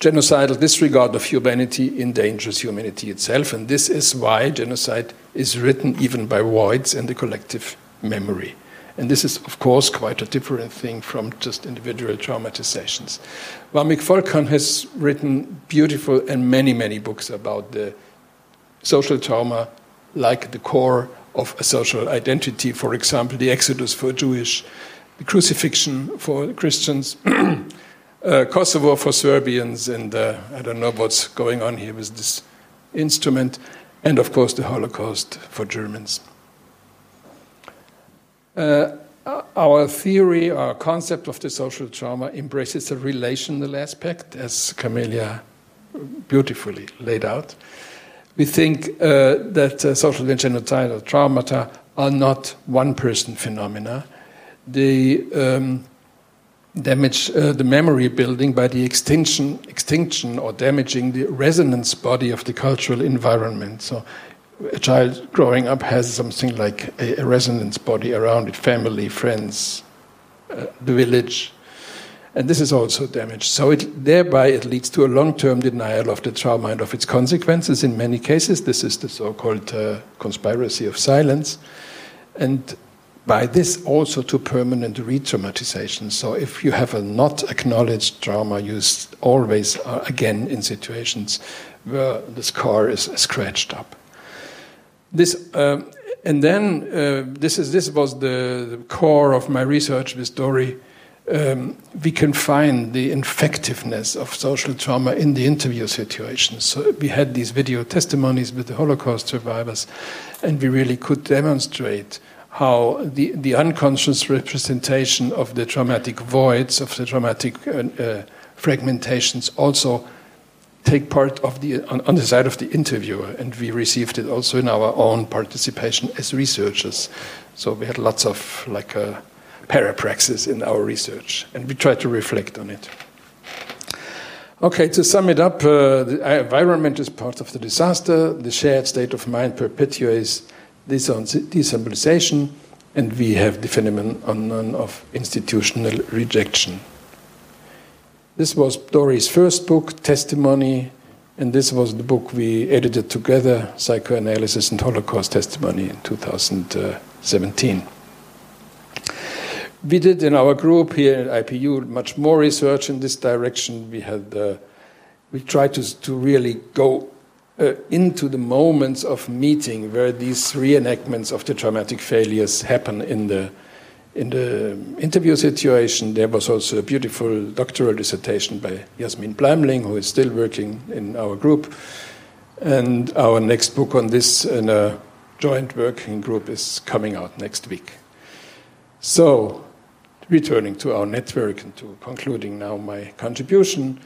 genocidal disregard of humanity endangers humanity itself, and this is why genocide is written even by voids in the collective memory. And this is, of course, quite a different thing from just individual traumatizations. Vamik Volkan has written beautiful and many, many books about the social trauma, like the core of a social identity, for example, the Exodus for Jewish, the crucifixion for Christians. uh, Kosovo for Serbians, and uh, I don't know what's going on here with this instrument, and of course the Holocaust for Germans. Uh, our theory, our concept of the social trauma embraces a relational aspect, as Camelia beautifully laid out. We think uh, that uh, social and genocidal traumata are not one person phenomena. They um, damage uh, the memory building by the extinction, extinction or damaging the resonance body of the cultural environment. So, a child growing up has something like a, a resonance body around it family, friends, uh, the village. And this is also damaged. So, it, thereby, it leads to a long term denial of the trauma and of its consequences. In many cases, this is the so called uh, conspiracy of silence. And by this also to permanent re traumatization. So, if you have a not acknowledged trauma, you always are again in situations where the scar is scratched up. This, uh, and then uh, this, is, this was the, the, core of my research with Dori. Um, we can find the effectiveness of social trauma in the interview situations. So we had these video testimonies with the Holocaust survivors, and we really could demonstrate how the, the unconscious representation of the traumatic voids, of the traumatic uh, uh, fragmentations, also take part of the, on, on, the side of the interviewer. And we received it also in our own participation as researchers. So we had lots of like uh, parapraxis in our research, and we tried to reflect on it. Okay, to sum it up, uh, the environment is part of the disaster. The shared state of mind perpetuates decentralization, and we have the phenomenon of institutional rejection. This was Dori's first book, Testimony, and this was the book we edited together, Psychoanalysis and Holocaust Testimony, in 2017. We did in our group here at IPU much more research in this direction. We had uh, we tried to, to really go uh, into the moments of meeting where these reenactments of the traumatic failures happen in the in the interview situation. There was also a beautiful doctoral dissertation by Jasmin Bleimling, who is still working in our group. And our next book on this in a joint working group is coming out next week. So, returning to our network and to concluding now my contribution,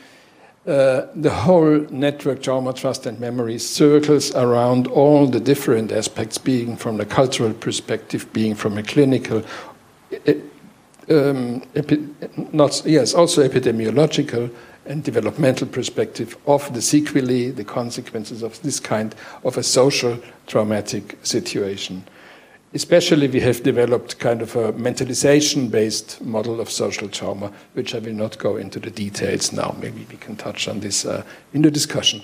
uh, the whole network trauma, trust, and memory circles around all the different aspects, being from the cultural perspective, being from a clinical, um, not yes, also epidemiological and developmental perspective of the sequelae, the consequences of this kind of a social traumatic situation. Especially, we have developed kind of a mentalization based model of social trauma, which I will not go into the details now. Maybe we can touch on this uh, in the discussion.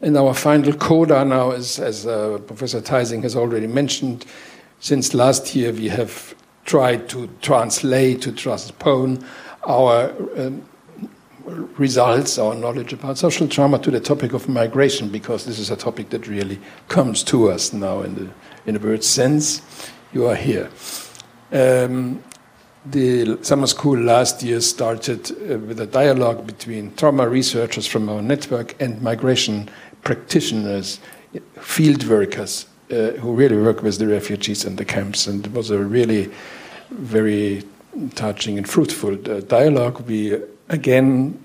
And our final coda now is, as uh, Professor Teising has already mentioned, since last year we have tried to translate, to transpone our um, results, our knowledge about social trauma to the topic of migration, because this is a topic that really comes to us now in the, in the word sense. You are here. Um, the summer school last year started uh, with a dialogue between trauma researchers from our network and migration practitioners, field workers uh, who really work with the refugees in the camps. And it was a really very touching and fruitful uh, dialogue. We again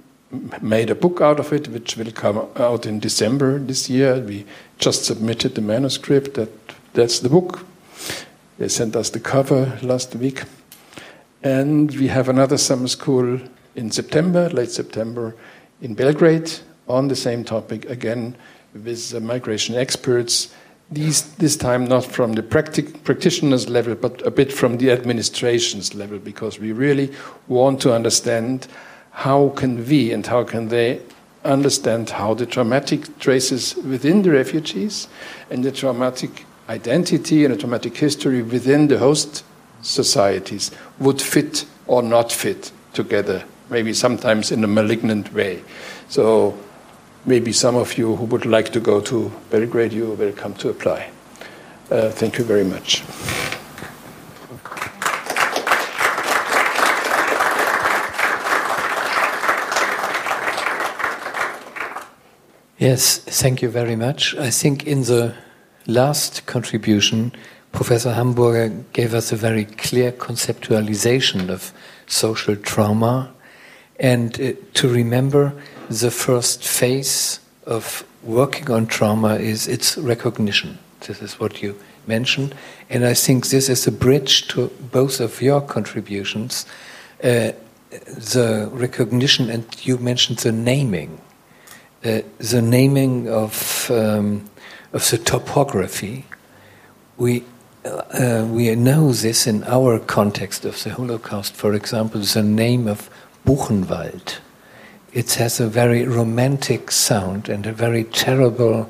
made a book out of it, which will come out in December this year. We just submitted the manuscript. That that's the book. They sent us the cover last week, and we have another summer school in September, late September, in Belgrade on the same topic again with migration experts. These, this time not from the practic- practitioners level, but a bit from the administration's level, because we really want to understand how can we and how can they understand how the traumatic traces within the refugees and the traumatic identity and the traumatic history within the host societies would fit or not fit together, maybe sometimes in a malignant way. So maybe some of you who would like to go to Belgrade, you are welcome to apply. Uh, thank you very much. Yes, thank you very much. I think in the last contribution, Professor Hamburger gave us a very clear conceptualization of social trauma and uh, to remember the first phase of working on trauma is its recognition. This is what you mentioned. And I think this is a bridge to both of your contributions. Uh, the recognition, and you mentioned the naming uh, the naming of um, of the topography. We uh, we know this in our context of the Holocaust. For example, the name of Buchenwald. It has a very romantic sound and a very terrible,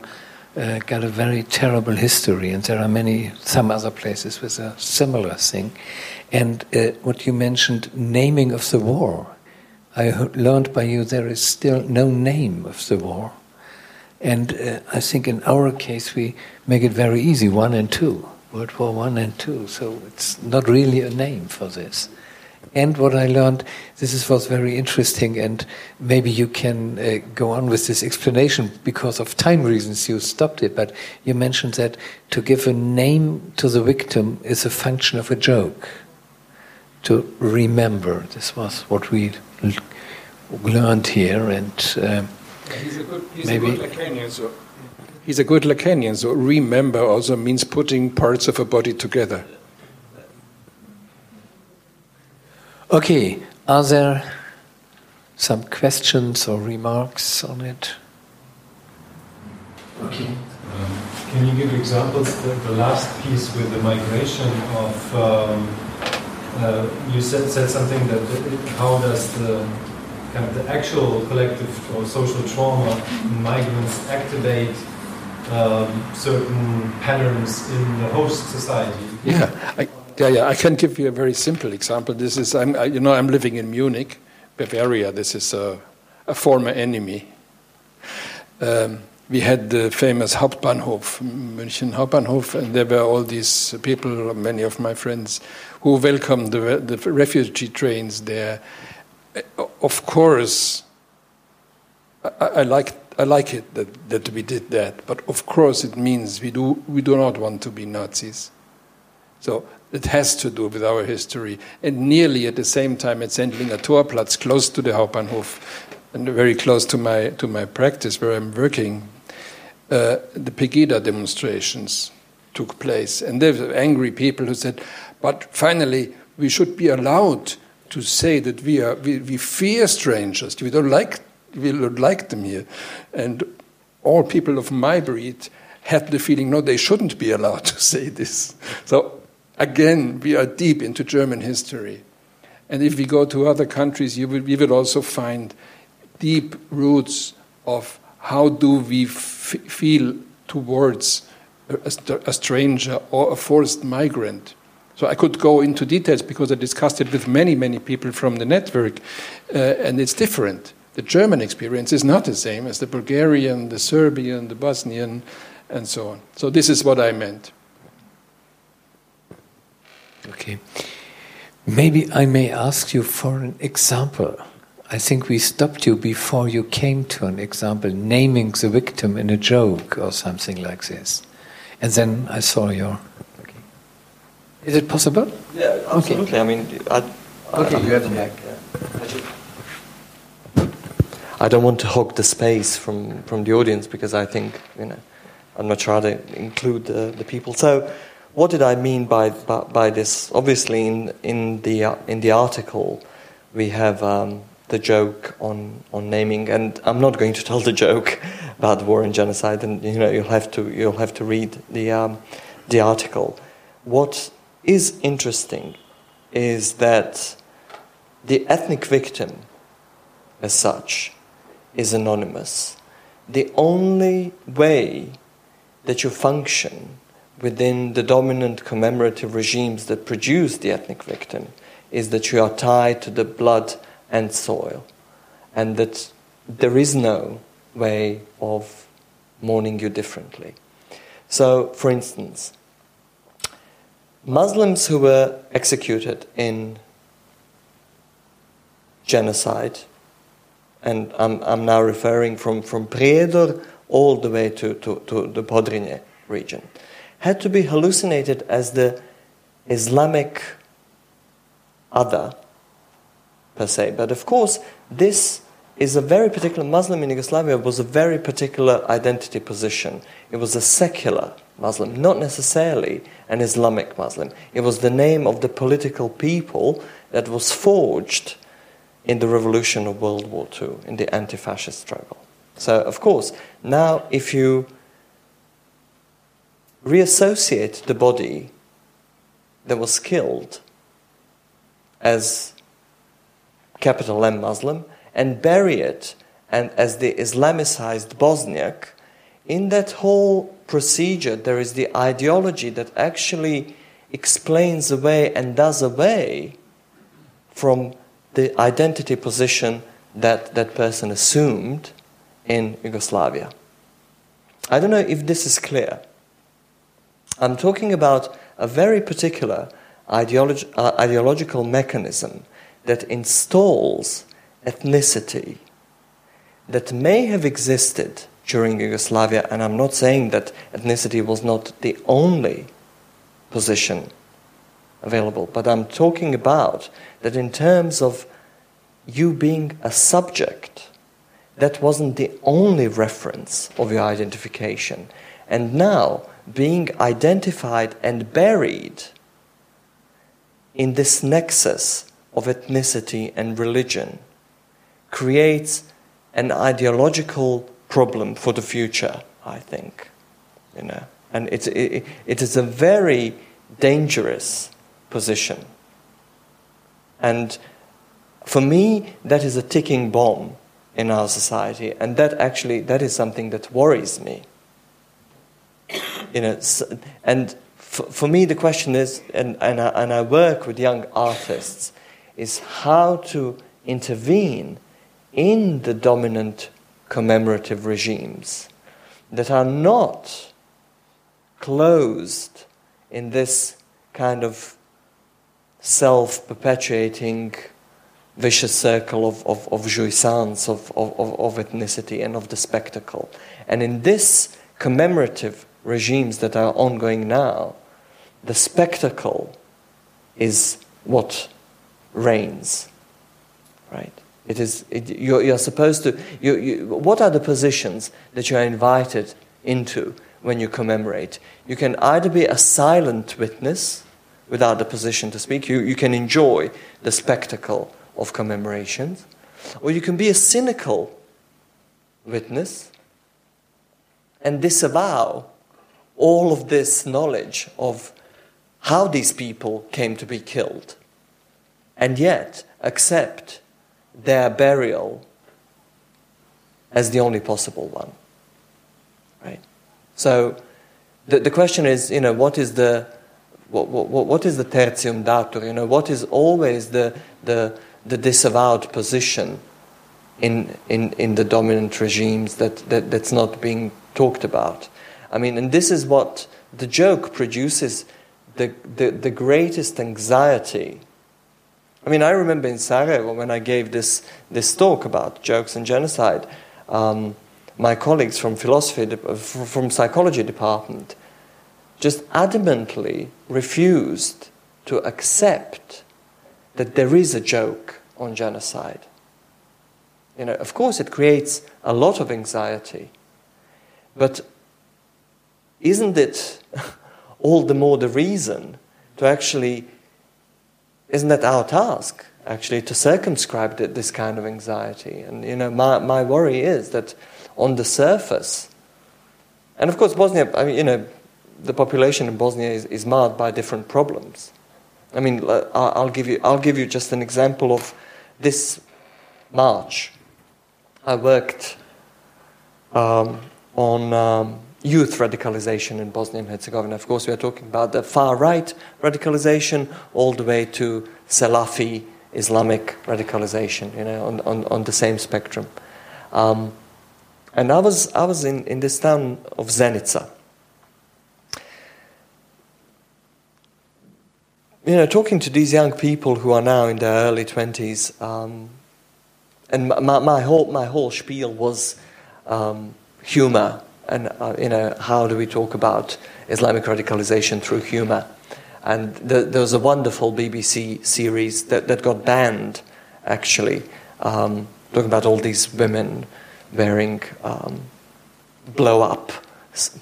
uh, got a very terrible history. And there are many, some other places with a similar thing. And uh, what you mentioned, naming of the war. I learned by you there is still no name of the war. And uh, I think in our case we make it very easy one and two, World War One and two. So it's not really a name for this. And what I learned, this is, was very interesting, and maybe you can uh, go on with this explanation because of time reasons you stopped it. But you mentioned that to give a name to the victim is a function of a joke. To remember, this was what we learned here, and uh, he's a good, he's maybe a good Lacanian, so he's a good Lacanian. So remember also means putting parts of a body together. Okay, are there some questions or remarks on it? Okay. Um, can you give examples? The, the, last piece with the migration of, um, uh, you said, said something that how does the kind of the actual collective or social trauma migrants activate um, certain patterns in the host society? Yeah. I, yeah, yeah. I can give you a very simple example. This is, I'm, you know, I'm living in Munich, Bavaria. This is a, a former enemy. Um, we had the famous Hauptbahnhof, München Hauptbahnhof, and there were all these people, many of my friends, who welcomed the, the refugee trains there. Of course, I, I like I like it that, that we did that, but of course it means we do we do not want to be Nazis. So it has to do with our history, and nearly at the same time at Sendlinger Torplatz, close to the Hauptbahnhof, and very close to my to my practice where I'm working uh, the Pegida demonstrations took place. And there were angry people who said, but finally, we should be allowed to say that we, are, we, we fear strangers. We don't, like, we don't like them here. And all people of my breed had the feeling, no, they shouldn't be allowed to say this. So again, we are deep into German history. And if we go to other countries, you will, we will also find deep roots of how do we feel towards a, a, stranger or a forced migrant. So I could go into details because I discussed it with many, many people from the network, uh, and it's different. The German experience is not the same as the Bulgarian, the Serbian, the Bosnian, and so on. So this is what I meant. Okay. Maybe I may ask you for an example I think we stopped you before you came to an example, naming the victim in a joke or something like this. And then I saw your. Okay. Is it possible? Yeah, absolutely. Okay. I mean, I, okay, I, you have the mic. Yeah. I don't want to hog the space from, from the audience because I think, you know, I'd much rather include the, the people. So, what did I mean by, by, by this? Obviously, in, in, the, uh, in the article, we have um, the joke on, on naming, and I'm not going to tell the joke about war and genocide, and you know you'll have to you'll have to read the um, the article. What is interesting is that the ethnic victim, as such, is anonymous. The only way that you function within the dominant commemorative regimes that produce the ethnic victim is that you are tied to the blood and soil, and that there is no way of mourning you differently. So, for instance, Muslims who were executed in genocide, and I'm, I'm now referring from, from Prijedor all the way to, to, to the Podrinje region, had to be hallucinated as the Islamic other per se. But of course, this is a very particular Muslim in Yugoslavia was a very particular identity position. It was a secular Muslim, not necessarily an Islamic Muslim. It was the name of the political people that was forged in the revolution of World War II, in the anti fascist struggle. So, of course, now if you reassociate the body that was killed as capital M Muslim, and bury it and as the Islamicized Bosniak, in that whole procedure, there is the ideology that actually explains away and does away from the identity position that that person assumed in Yugoslavia. I don't know if this is clear. I'm talking about a very particular ideolog- uh, ideological mechanism that installs ethnicity that may have existed during Yugoslavia, and I'm not saying that ethnicity was not the only position available, but I'm talking about that in terms of you being a subject, that wasn't the only reference of your identification. And now, being identified and buried in this nexus of ethnicity and religion creates an ideological problem for the future, I think. You know, and it's, it, it is a very dangerous position. And for me, that is a ticking bomb in our society, and that actually that is something that worries me. You know, and for, for me, the question is, and, and, I, and I work with young artists, is how to intervene in the dominant commemorative regimes that are not closed in this kind of self perpetuating vicious circle of, of, of jouissance, of, of, of ethnicity, and of the spectacle. And in this commemorative regimes that are ongoing now, the spectacle is what reigns, right? It is, it, you're, you're, supposed to, you, you, what are the positions that you are invited into when you commemorate? You can either be a silent witness without the position to speak, you, you can enjoy the spectacle of commemorations, or you can be a cynical witness and disavow all of this knowledge of how these people came to be killed, and yet accept their burial as the only possible one. Right? So the, the question is, you know, what is the what, what, what is the tertium datur? You know, what is always the, the, the disavowed position in, in, in the dominant regimes that, that, that's not being talked about? I mean, and this is what the joke produces the, the, the greatest anxiety. I mean, I remember in Sarajevo when I gave this, this talk about jokes and genocide, um, my colleagues from philosophy, from psychology department, just adamantly refused to accept that there is a joke on genocide. You know, of course, it creates a lot of anxiety, but isn't it all the more the reason to actually, isn't that our task, actually, to circumscribe this kind of anxiety? And, you know, my, my worry is that on the surface, and of course, Bosnia, I mean, you know, the population in Bosnia is, is marred by different problems. I mean, I'll give you, I'll give you just an example of this March. I worked um, on um, youth radicalization in Bosnia and Herzegovina. Of course, we are talking about the far right radicalization all the way to Salafi Islamic radicalization, you know, on, on, on the same spectrum. Um, and I was, I was in, in this town of Zenica. you know, talking to these young people who are now in their early 20s, um, and my, my, whole, my whole spiel was um, humor and, uh, you know, how do we talk about Islamic radicalization through humor? And the, there was a wonderful BBC series that, that got banned, actually, um, talking about all these women wearing um, blow up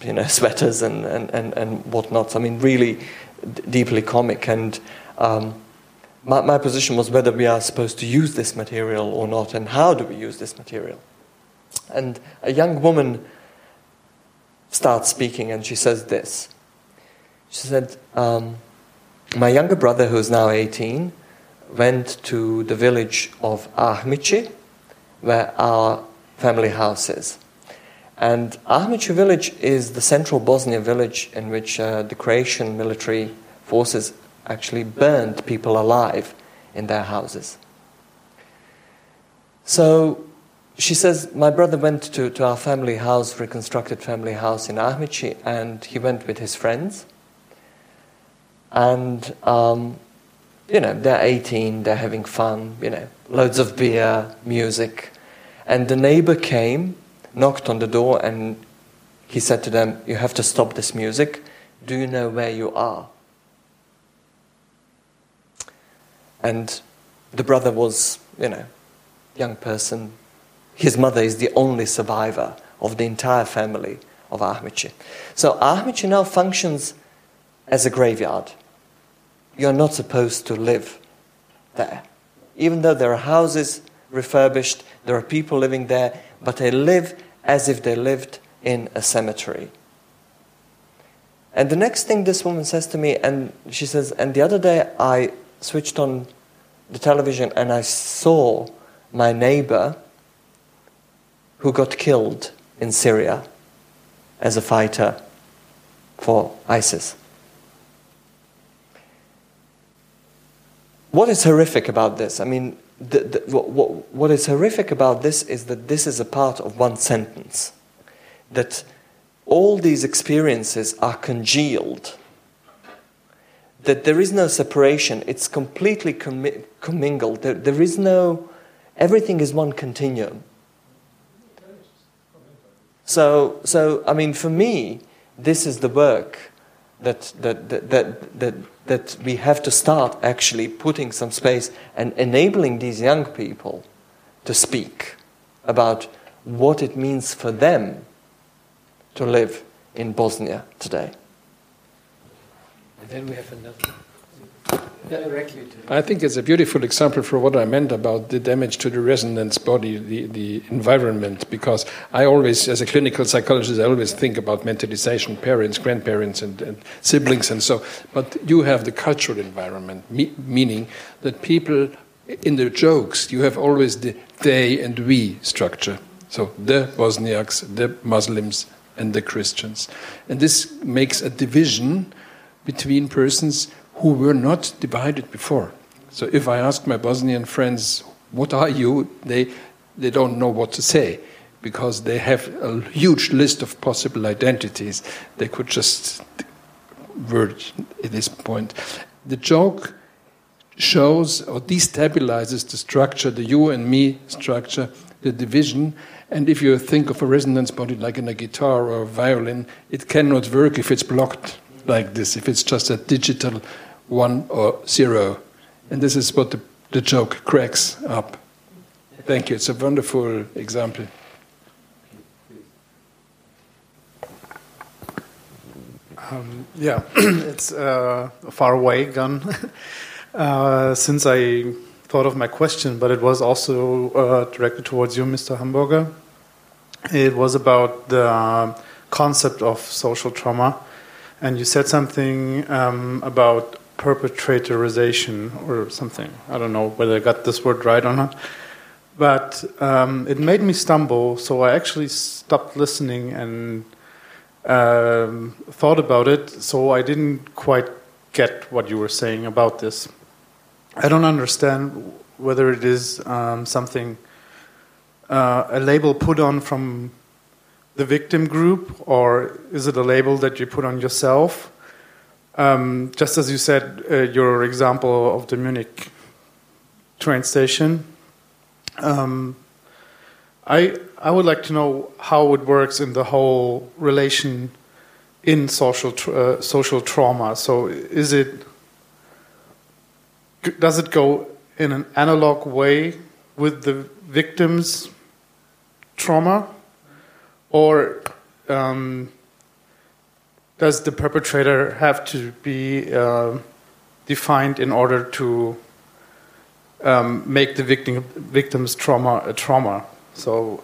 you know, sweaters and, and, and, and whatnot. I mean, really deeply comic. And um, my, my position was whether we are supposed to use this material or not, and how do we use this material. And a young woman starts speaking, and she says this. She said, um, My younger brother, who's now 18, went to the village of Ahmići, where our family house is. And Ahmići village is the central Bosnia village in which uh, the Croatian military forces actually burned people alive in their houses. So she says, My brother went to, to our family house, reconstructed family house in Ahmići, and he went with his friends. And, um, you know, they're 18, they're having fun, you know, loads of beer, music. And the neighbor came knocked on the door and he said to them, You have to stop this music. Do you know where you are? And the brother was, you know, young person. His mother is the only survivor of the entire family of Ahmići. So Ahmići now functions as a graveyard. You're not supposed to live there. Even though there are houses refurbished, there are people living there, but they live as if they lived in a cemetery. And the next thing this woman says to me, and she says, and the other day I switched on the television and I saw my neighbor who got killed in Syria as a fighter for ISIS. What is horrific about this? I mean, the, the, what, what is horrific about this is that this is a part of one sentence. That all these experiences are congealed. That there is no separation, it's completely commi- commingled. There, there is no, everything is one continuum. So, so, I mean, for me, this is the work that, that, that, that, that, that we have to start actually putting some space and enabling these young people to speak about what it means for them to live in Bosnia today. And then we have another. Directly I think it's a beautiful example for what I meant about the damage to the resonance body, the, the environment, because I always, as a clinical psychologist, I always think about mentalization, parents, grandparents, and, and siblings, and so. But you have the cultural environment, me, meaning that people, in the jokes, you have always the they and we structure. So the Bosniaks, the Muslims, and the Christians. And this makes a division between persons who were not divided before. So if I ask my Bosnian friends, what are you? They, they don't know what to say because they have a huge list of possible identities. They could just word at this point. The joke shows or destabilizes the structure, the you and me structure, the division. And if you think of a resonance body like in a guitar or a violin, it cannot work if it's blocked like this, if it's just a digital one or zero. And this is what the, the joke cracks up. Thank you. It's a wonderful example. Um, yeah, it's uh, far away gone. uh, since I thought of my question, but it was also uh, directed towards you, Mr. Hamburger. It was about the concept of social trauma, and you said something um, about perpetratorization or something. I don't know whether I got this word right or not. But um, it made me stumble, so I actually stopped listening and um, thought about it, so I didn't quite get what you were saying about this. I don't understand whether it is um, something, uh, a label put on from the victim group, or is it a label that you put on yourself? Um, just as you said, uh, your example of the Munich train station, um, I I would like to know how it works in the whole relation in social uh, social trauma. So is it does it go in an analog way with the victim's trauma, or um, does the perpetrator have to be uh, defined in order to um, make the victim, victim's trauma a trauma? So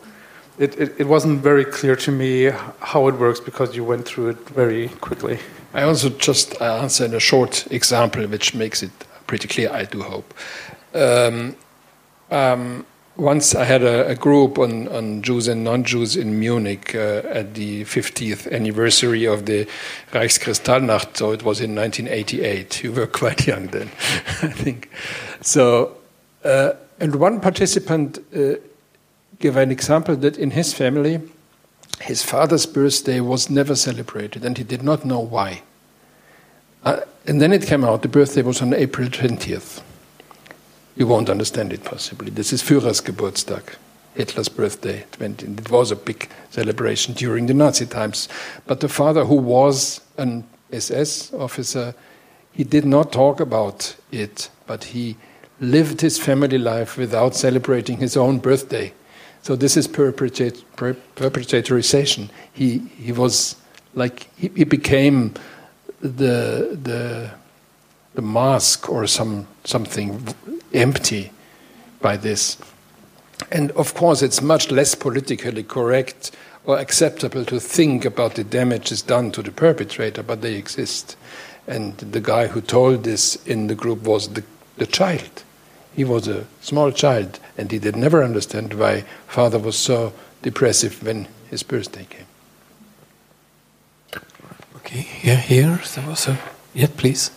it, it, it, wasn't very clear to me how it works because you went through it very quickly. I also just answer in a short example which makes it pretty clear, I do hope. Um, um, once I had a, a group on, on, Jews and non Jews in Munich uh, at the 50th anniversary of the Reichskristallnacht, so it was in 1988. You were quite young then, I think. So, uh, and one participant uh, gave an example that in his family, his father's birthday was never celebrated, and he did not know why. Uh, and then it came out the birthday was on April 20th. You won't understand it possibly. This is Führers Geburtstag, Hitler's birthday. It was a big celebration during the Nazi times. But the father, who was an SS officer, he did not talk about it, but he lived his family life without celebrating his own birthday. So this is perpetrat- per- perpetratorization. He, he was like, he, he became the, the, the mask or some, something empty by this. And of course, it's much less politically correct or acceptable to think about the damages done to the perpetrator, but they exist. And the guy who told this in the group was the, the child. He was a small child, and he did never understand why father was so depressive when his birthday came. Okay, yeah, here there was a. Yeah, please.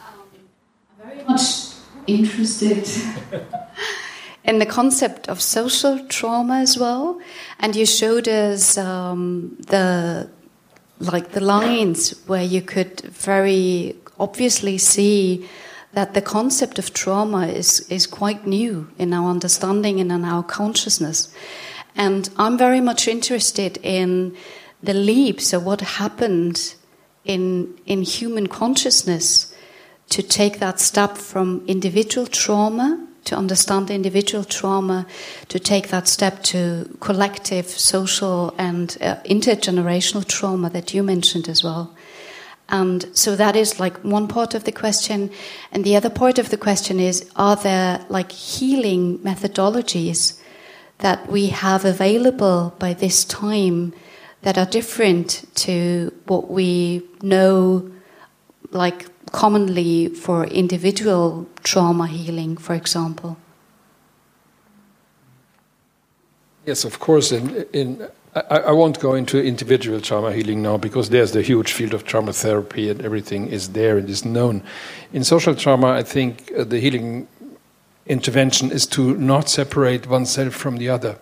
Um, very much interested in the concept of social trauma as well, and you showed us um, the like the lines where you could very obviously see that the concept of trauma is, is quite new in our understanding and in our consciousness. And I'm very much interested in the leaps of what happened in, in human consciousness to take that step from individual trauma to understand the individual trauma, to take that step to collective, social, and uh, intergenerational trauma that you mentioned as well. And so that is like one part of the question. And the other part of the question is are there like healing methodologies that we have available by this time that are different to what we know, like commonly for individual trauma healing, for example? Yes, of course. In, in I, I, won't go into individual trauma healing now because there's the huge field of trauma therapy and everything is there and is known. In social trauma, I think uh, the healing intervention is to not separate oneself from the other.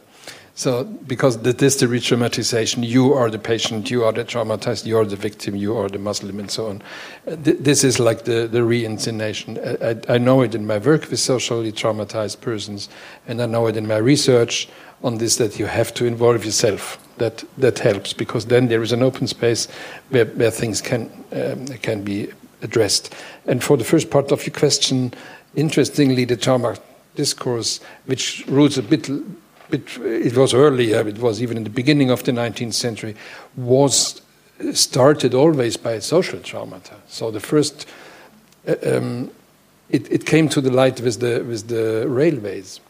So, because that is the re-traumatization, you are the patient, you are the traumatized, you are the victim, you are the Muslim, and so on. Uh, this is like the, the re-inscenation. I, I, I know it in my work with socially traumatized persons, and I know it in my research on this that you have to involve yourself. That that helps because then there is an open space where, where things can um, can be addressed. And for the first part of your question, interestingly, the trauma discourse, which roots a bit, it was earlier, it was even in the beginning of the 19th century, was started always by social traumata. So the first, uh, um, it, it came to the light with the with the railways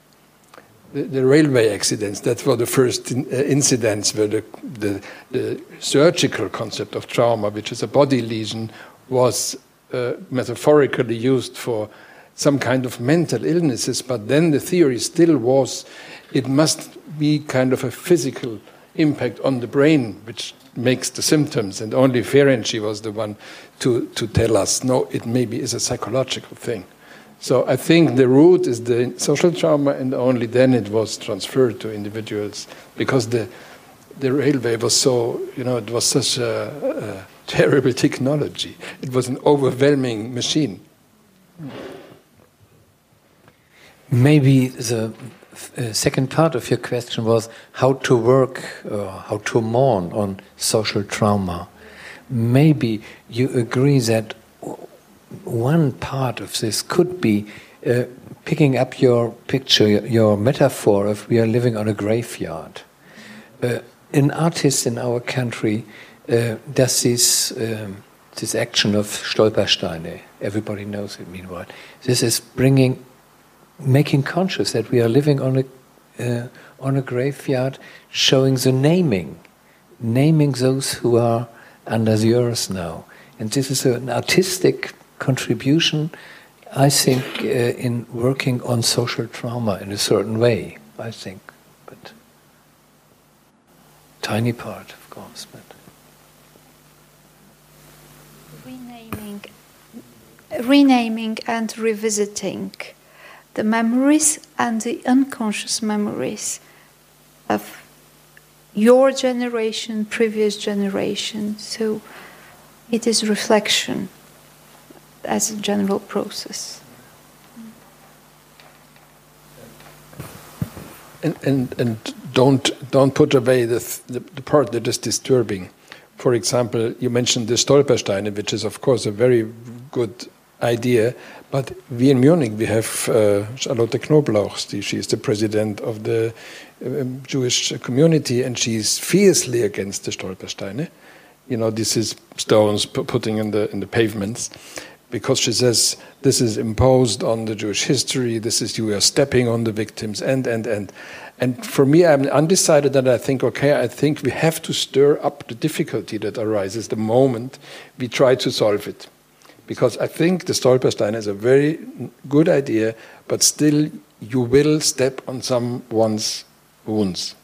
the, the, railway accidents, that were the first in, uh, incidents where the, the, the, surgical concept of trauma, which is a body lesion, was uh, metaphorically used for some kind of mental illnesses. But then the theory still was it must be kind of a physical impact on the brain, which makes the symptoms. And only Ferenczi was the one to, to tell us, no, it maybe is a psychological thing. So I think the root is the social trauma, and only then it was transferred to individuals because the the railway was so you know it was such a, a terrible technology. It was an overwhelming machine. Maybe the uh, second part of your question was how to work, uh, how to mourn on social trauma. Maybe you agree that one part of this could be uh, picking up your picture, your metaphor of we are living on a graveyard. Uh, an artist in our country uh, does this, um, this action of Stolpersteine. Everybody knows it, meanwhile. This is bringing, making conscious that we are living on a, uh, on a graveyard, showing the naming, naming those who are under the earth now. And this is an artistic contribution, I think, uh, in working on social trauma in a certain way, I think. But tiny part, of course. But renaming, renaming and revisiting the memories and the unconscious memories of your generation, previous generation. So it is reflection as a general process. And, and, and don't, don't put away the, the, the part that is disturbing. For example, you mentioned the Stolpersteine, which is, of course, a very good idea. But we in Munich, we have uh, Charlotte Knobloch. She is the president of the um, Jewish community, and she is fiercely against the Stolpersteine. You know, this is stones putting in the in the pavements because she says this is imposed on the Jewish history, this is you are stepping on the victims, and and and. And for me, I'm undecided, and I think, okay, I think we have to stir up the difficulty that arises the moment we try to solve it. Because I think the Stolperstein is a very good idea, but still you will step on someone's wounds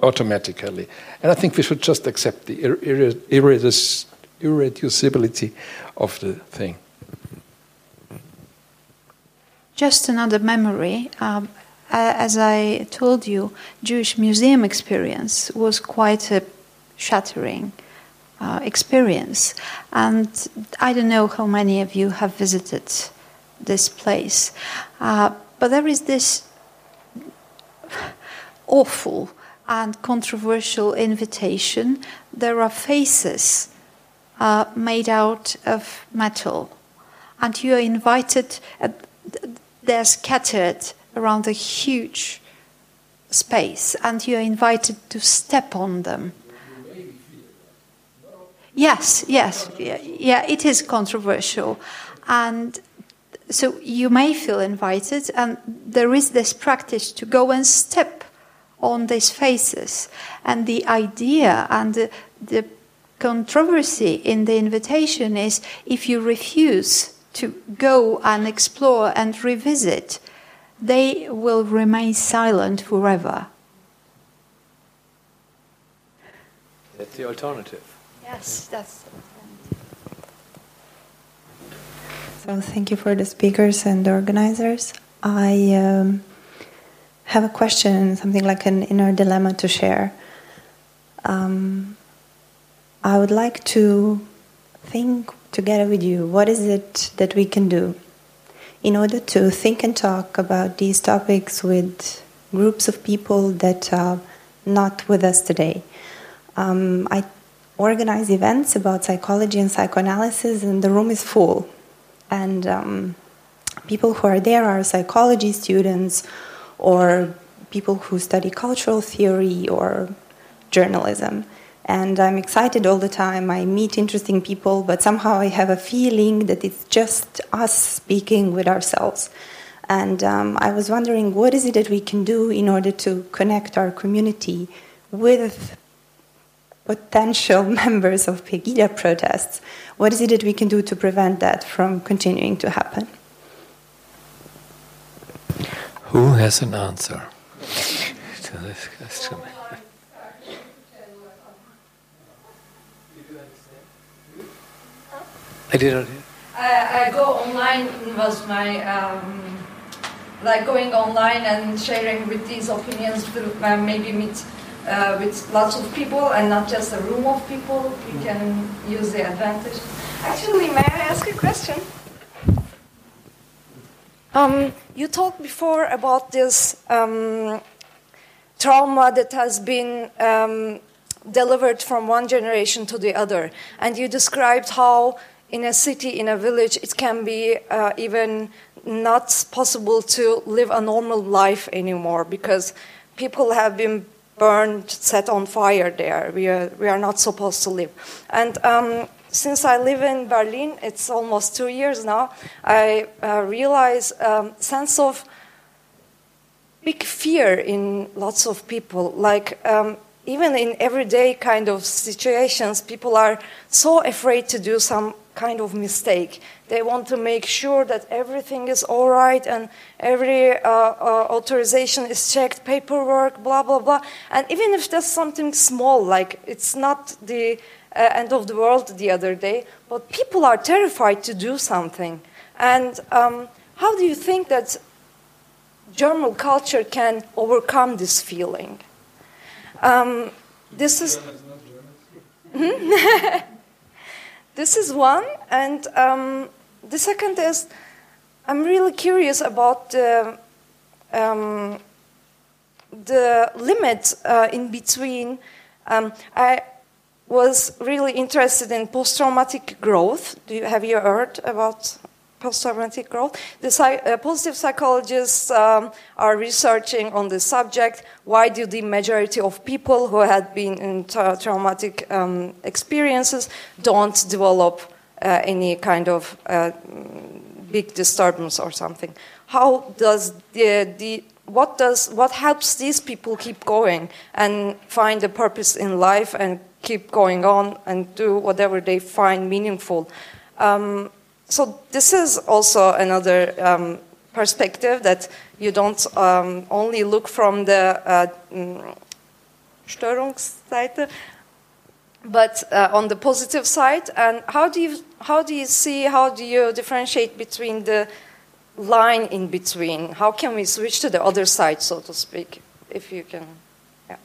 automatically. And I think we should just accept the irreducibility of the thing. just another memory. Um, as I told you, Jewish museum experience was quite a shattering uh, experience, and I don't know how many of you have visited this place, uh, but there is this awful and controversial invitation. There are faces uh, made out of metal, and you are invited. Uh, they're scattered around a huge space, and you are invited to step on them. Yes, yes, yeah, it is controversial, and so you may feel invited, and there is this practice to go and step on these faces, and the idea and the, the controversy in the invitation is if you refuse to go and explore and revisit, they will remain silent forever. That's the alternative. Yes, that's. So, thank you for the speakers and the organizers. I um, have a question, something like an inner dilemma to share. Um, I would like to think together with you what is it that we can do in order to think and talk about these topics with groups of people that are not with us today. Um, I organize events about psychology and psychoanalysis, and the room is full. And um, people who are there are psychology students or people who study cultural theory or journalism. And I'm excited all the time. I meet interesting people, but somehow I have a feeling that it's just us speaking with ourselves. And um, I was wondering, what is it that we can do in order to connect our community with potential members of Pegida protests? What is it that we can do to prevent that from continuing to happen? Who has an answer to this question? I didn't. I, I go online was my um, like going online and sharing with these opinions to uh, maybe meet uh, with lots of people and not just a room of people. We can use the advantage. Actually, may I ask a question? Um, you talked before about this um, trauma that has been um, delivered from one generation to the other, and you described how in a city, in a village, it can be uh, even not possible to live a normal life anymore because people have been burned, set on fire there. We are, we are not supposed to live. And um, since I live in Berlin, it's almost two years now, I uh, realize a um, sense of big fear in lots of people. Like, um, even in everyday kind of situations, people are so afraid to do some kind of mistake. They want to make sure that everything is all right and every uh, uh, authorization is checked, paperwork, blah, blah, blah. And even if there's something small, like it's not the uh, end of the world the other day, but people are terrified to do something. And um, how do you think that German culture can overcome this feeling? Um, this is. This is one, and um, the second is I'm really curious about the, um, the limit uh, in between. Um, I was really interested in post traumatic growth. You, have you heard about post-traumatic growth. The uh, positive psychologists um, are researching on this subject. Why do the majority of people who had been in tra traumatic um, experiences don't develop uh, any kind of uh, big disturbance or something? How does the, the what does what helps these people keep going and find a purpose in life and keep going on and do whatever they find meaningful? Um, so this is also another um, perspective that you don't um, only look from the uh, mm, Störungsseite, but uh, on the positive side. And how do you how do you see how do you differentiate between the line in between? How can we switch to the other side, so to speak? If you can. Yeah.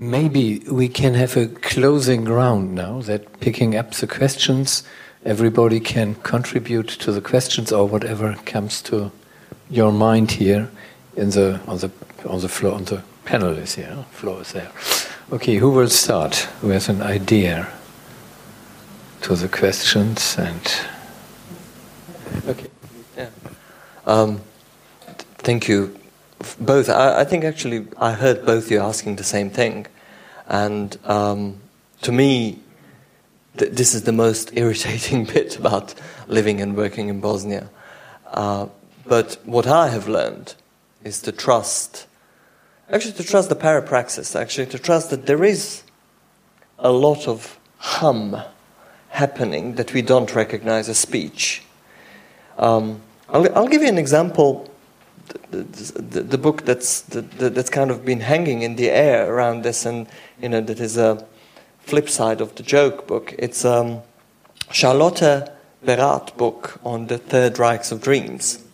Maybe we can have a closing round now that picking up the questions, everybody can contribute to the questions or whatever comes to your mind here in the on the on the floor on the panel is here. Floor is there. Okay, who will start? Has an idea to the questions and Okay. Yeah. Um, th- thank you. Both. I, I think actually I heard both you asking the same thing, and um, to me, th- this is the most irritating bit about living and working in Bosnia. Uh, but what I have learned is to trust, actually to trust the parapraxis. Actually to trust that there is a lot of hum happening that we don't recognize as speech. Um, I'll, I'll give you an example. The, the, book that's the, that's kind of been hanging in the air around this, and you know that is a flip side of the joke book. It's um, Charlotte Beradt book on the Third Reichs of Dreams,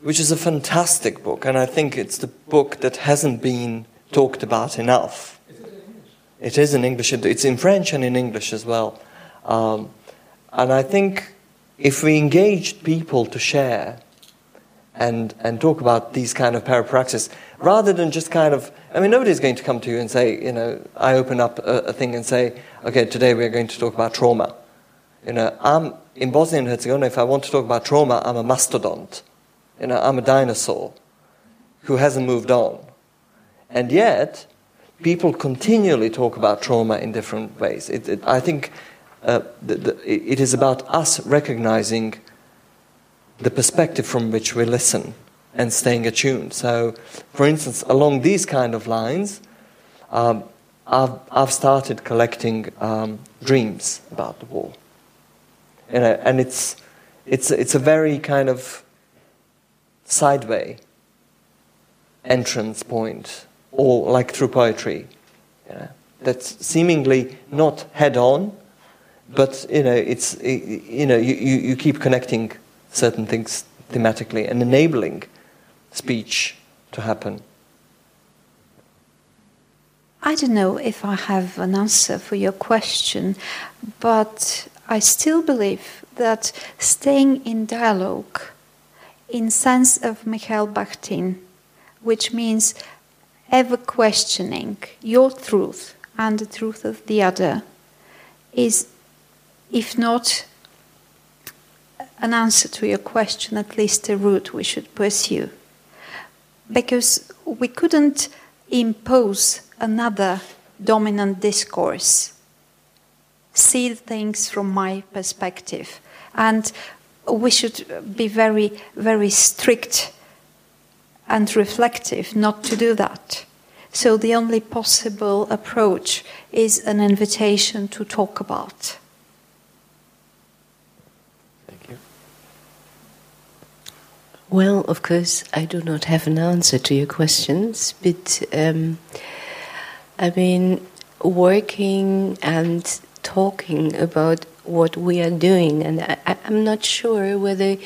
which is a fantastic book, and I think it's the book that hasn't been talked about enough. It is in English. It's in French and in English as well. Um, and I think if we engaged people to share and, and talk about these kind of parapraxis, rather than just kind of, I mean, nobody's going to come to you and say, you know, I open up a, a thing and say, okay, today we're going to talk about trauma. You know, I'm in Bosnia and Herzegovina, if I want to talk about trauma, I'm a mastodont. You know, I'm a dinosaur who hasn't moved on. And yet, people continually talk about trauma in different ways. It, it, I think uh, the, the, it is about us recognizing the perspective from which we listen and staying attuned. So, for instance, along these kind of lines, um, I've, I've started collecting um, dreams about the war. You know, and it's, it's, it's a very kind of sideway entrance point, or like through poetry. You know, that's seemingly not head on, but you know, it's, you, know you, you keep connecting certain things thematically and enabling speech to happen. I don't know if I have an answer for your question, but I still believe that staying in dialogue, in sense of Mikhail Bakhtin, which means ever questioning your truth and the truth of the other, is, if not an answer to your question, at least a route we should pursue. Because we couldn't impose another dominant discourse, see things from my perspective. And we should be very, very strict and reflective not to do that. So the only possible approach is an invitation to talk about. Thank you. Well, of course, I do not have an answer to your questions, but um, I mean, working and talking about what we are doing, and I, am not sure whether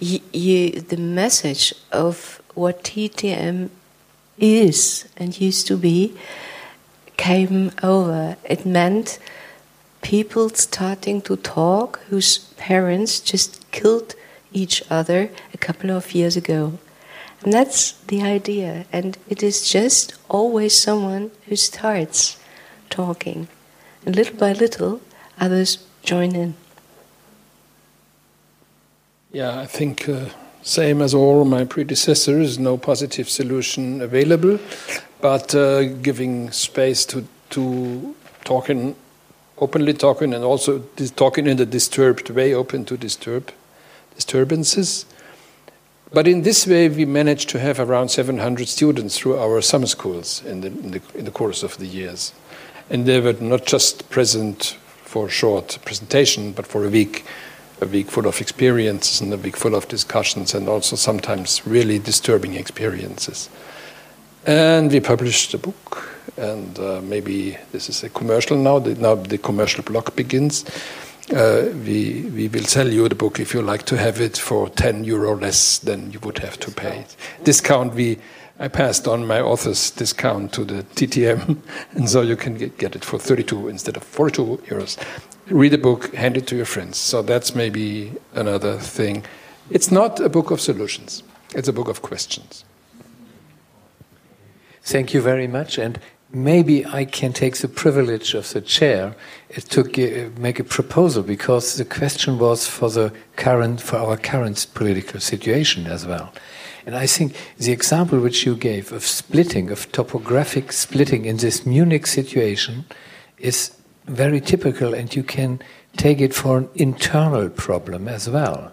you, the message of what TTM is and used to be came over. It meant people starting to talk whose parents just killed each other a couple of years ago. And that's the idea. And it is just always someone who starts talking. And little by little, others join in. Yeah, I think uh, same as all my predecessors, no positive solution available, but uh, giving space to to talking openly talking and also talking in a disturbed way, open to disturb disturbances. But in this way, we managed to have around 700 students through our summer schools in the, in the, in the course of the years. And they were not just present for a short presentation, but for a week, a week full of experiences and a week full of discussions and also sometimes really disturbing experiences. And we published a book, and uh, maybe this is a commercial now, the, now the commercial block begins. Uh, we, we will sell you the book if you like to have it for 10 euro less than you would have to pay. Discount, we, I passed on my author's discount to the TTM, and so you can get, get it for 32 instead of 42 euros. Read the book, hand it to your friends. So that's maybe another thing. It's not a book of solutions, it's a book of questions. Thank you very much. And maybe I can take the privilege of the chair uh, to uh, make a proposal because the question was for the current, for our current political situation as well. And I think the example which you gave of splitting, of topographic splitting in this Munich situation is very typical, and you can take it for an internal problem as well.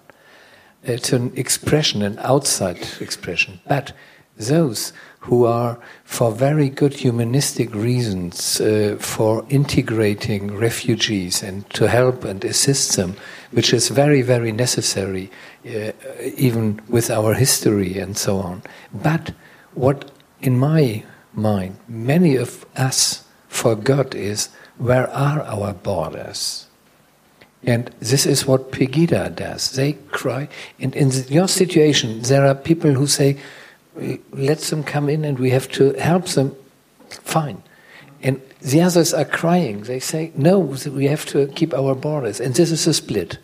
It's an expression, an outside expression. But those who are, for very good humanistic reasons, uh, for integrating refugees and to help and assist them, which is very, very necessary, uh, even with our history and so on. But what, in my mind, many of us forgot is where are our borders? And this is what Pegida does. They cry. And in your situation, there are people who say, let them come in and we have to help them. Fine. And the others are crying. They say, no, we have to keep our borders. And this is a split.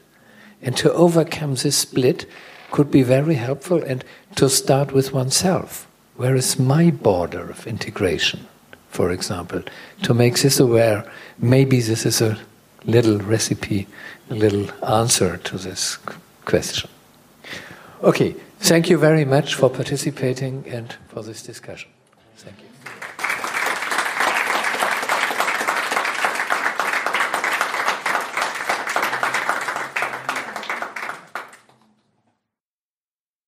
And to overcome this split could be very helpful and to start with oneself. Where is my border of integration, for example? To make this aware, maybe this is a little recipe, a little answer to this question. Okay, thank you very much for participating and for this discussion. Thank you.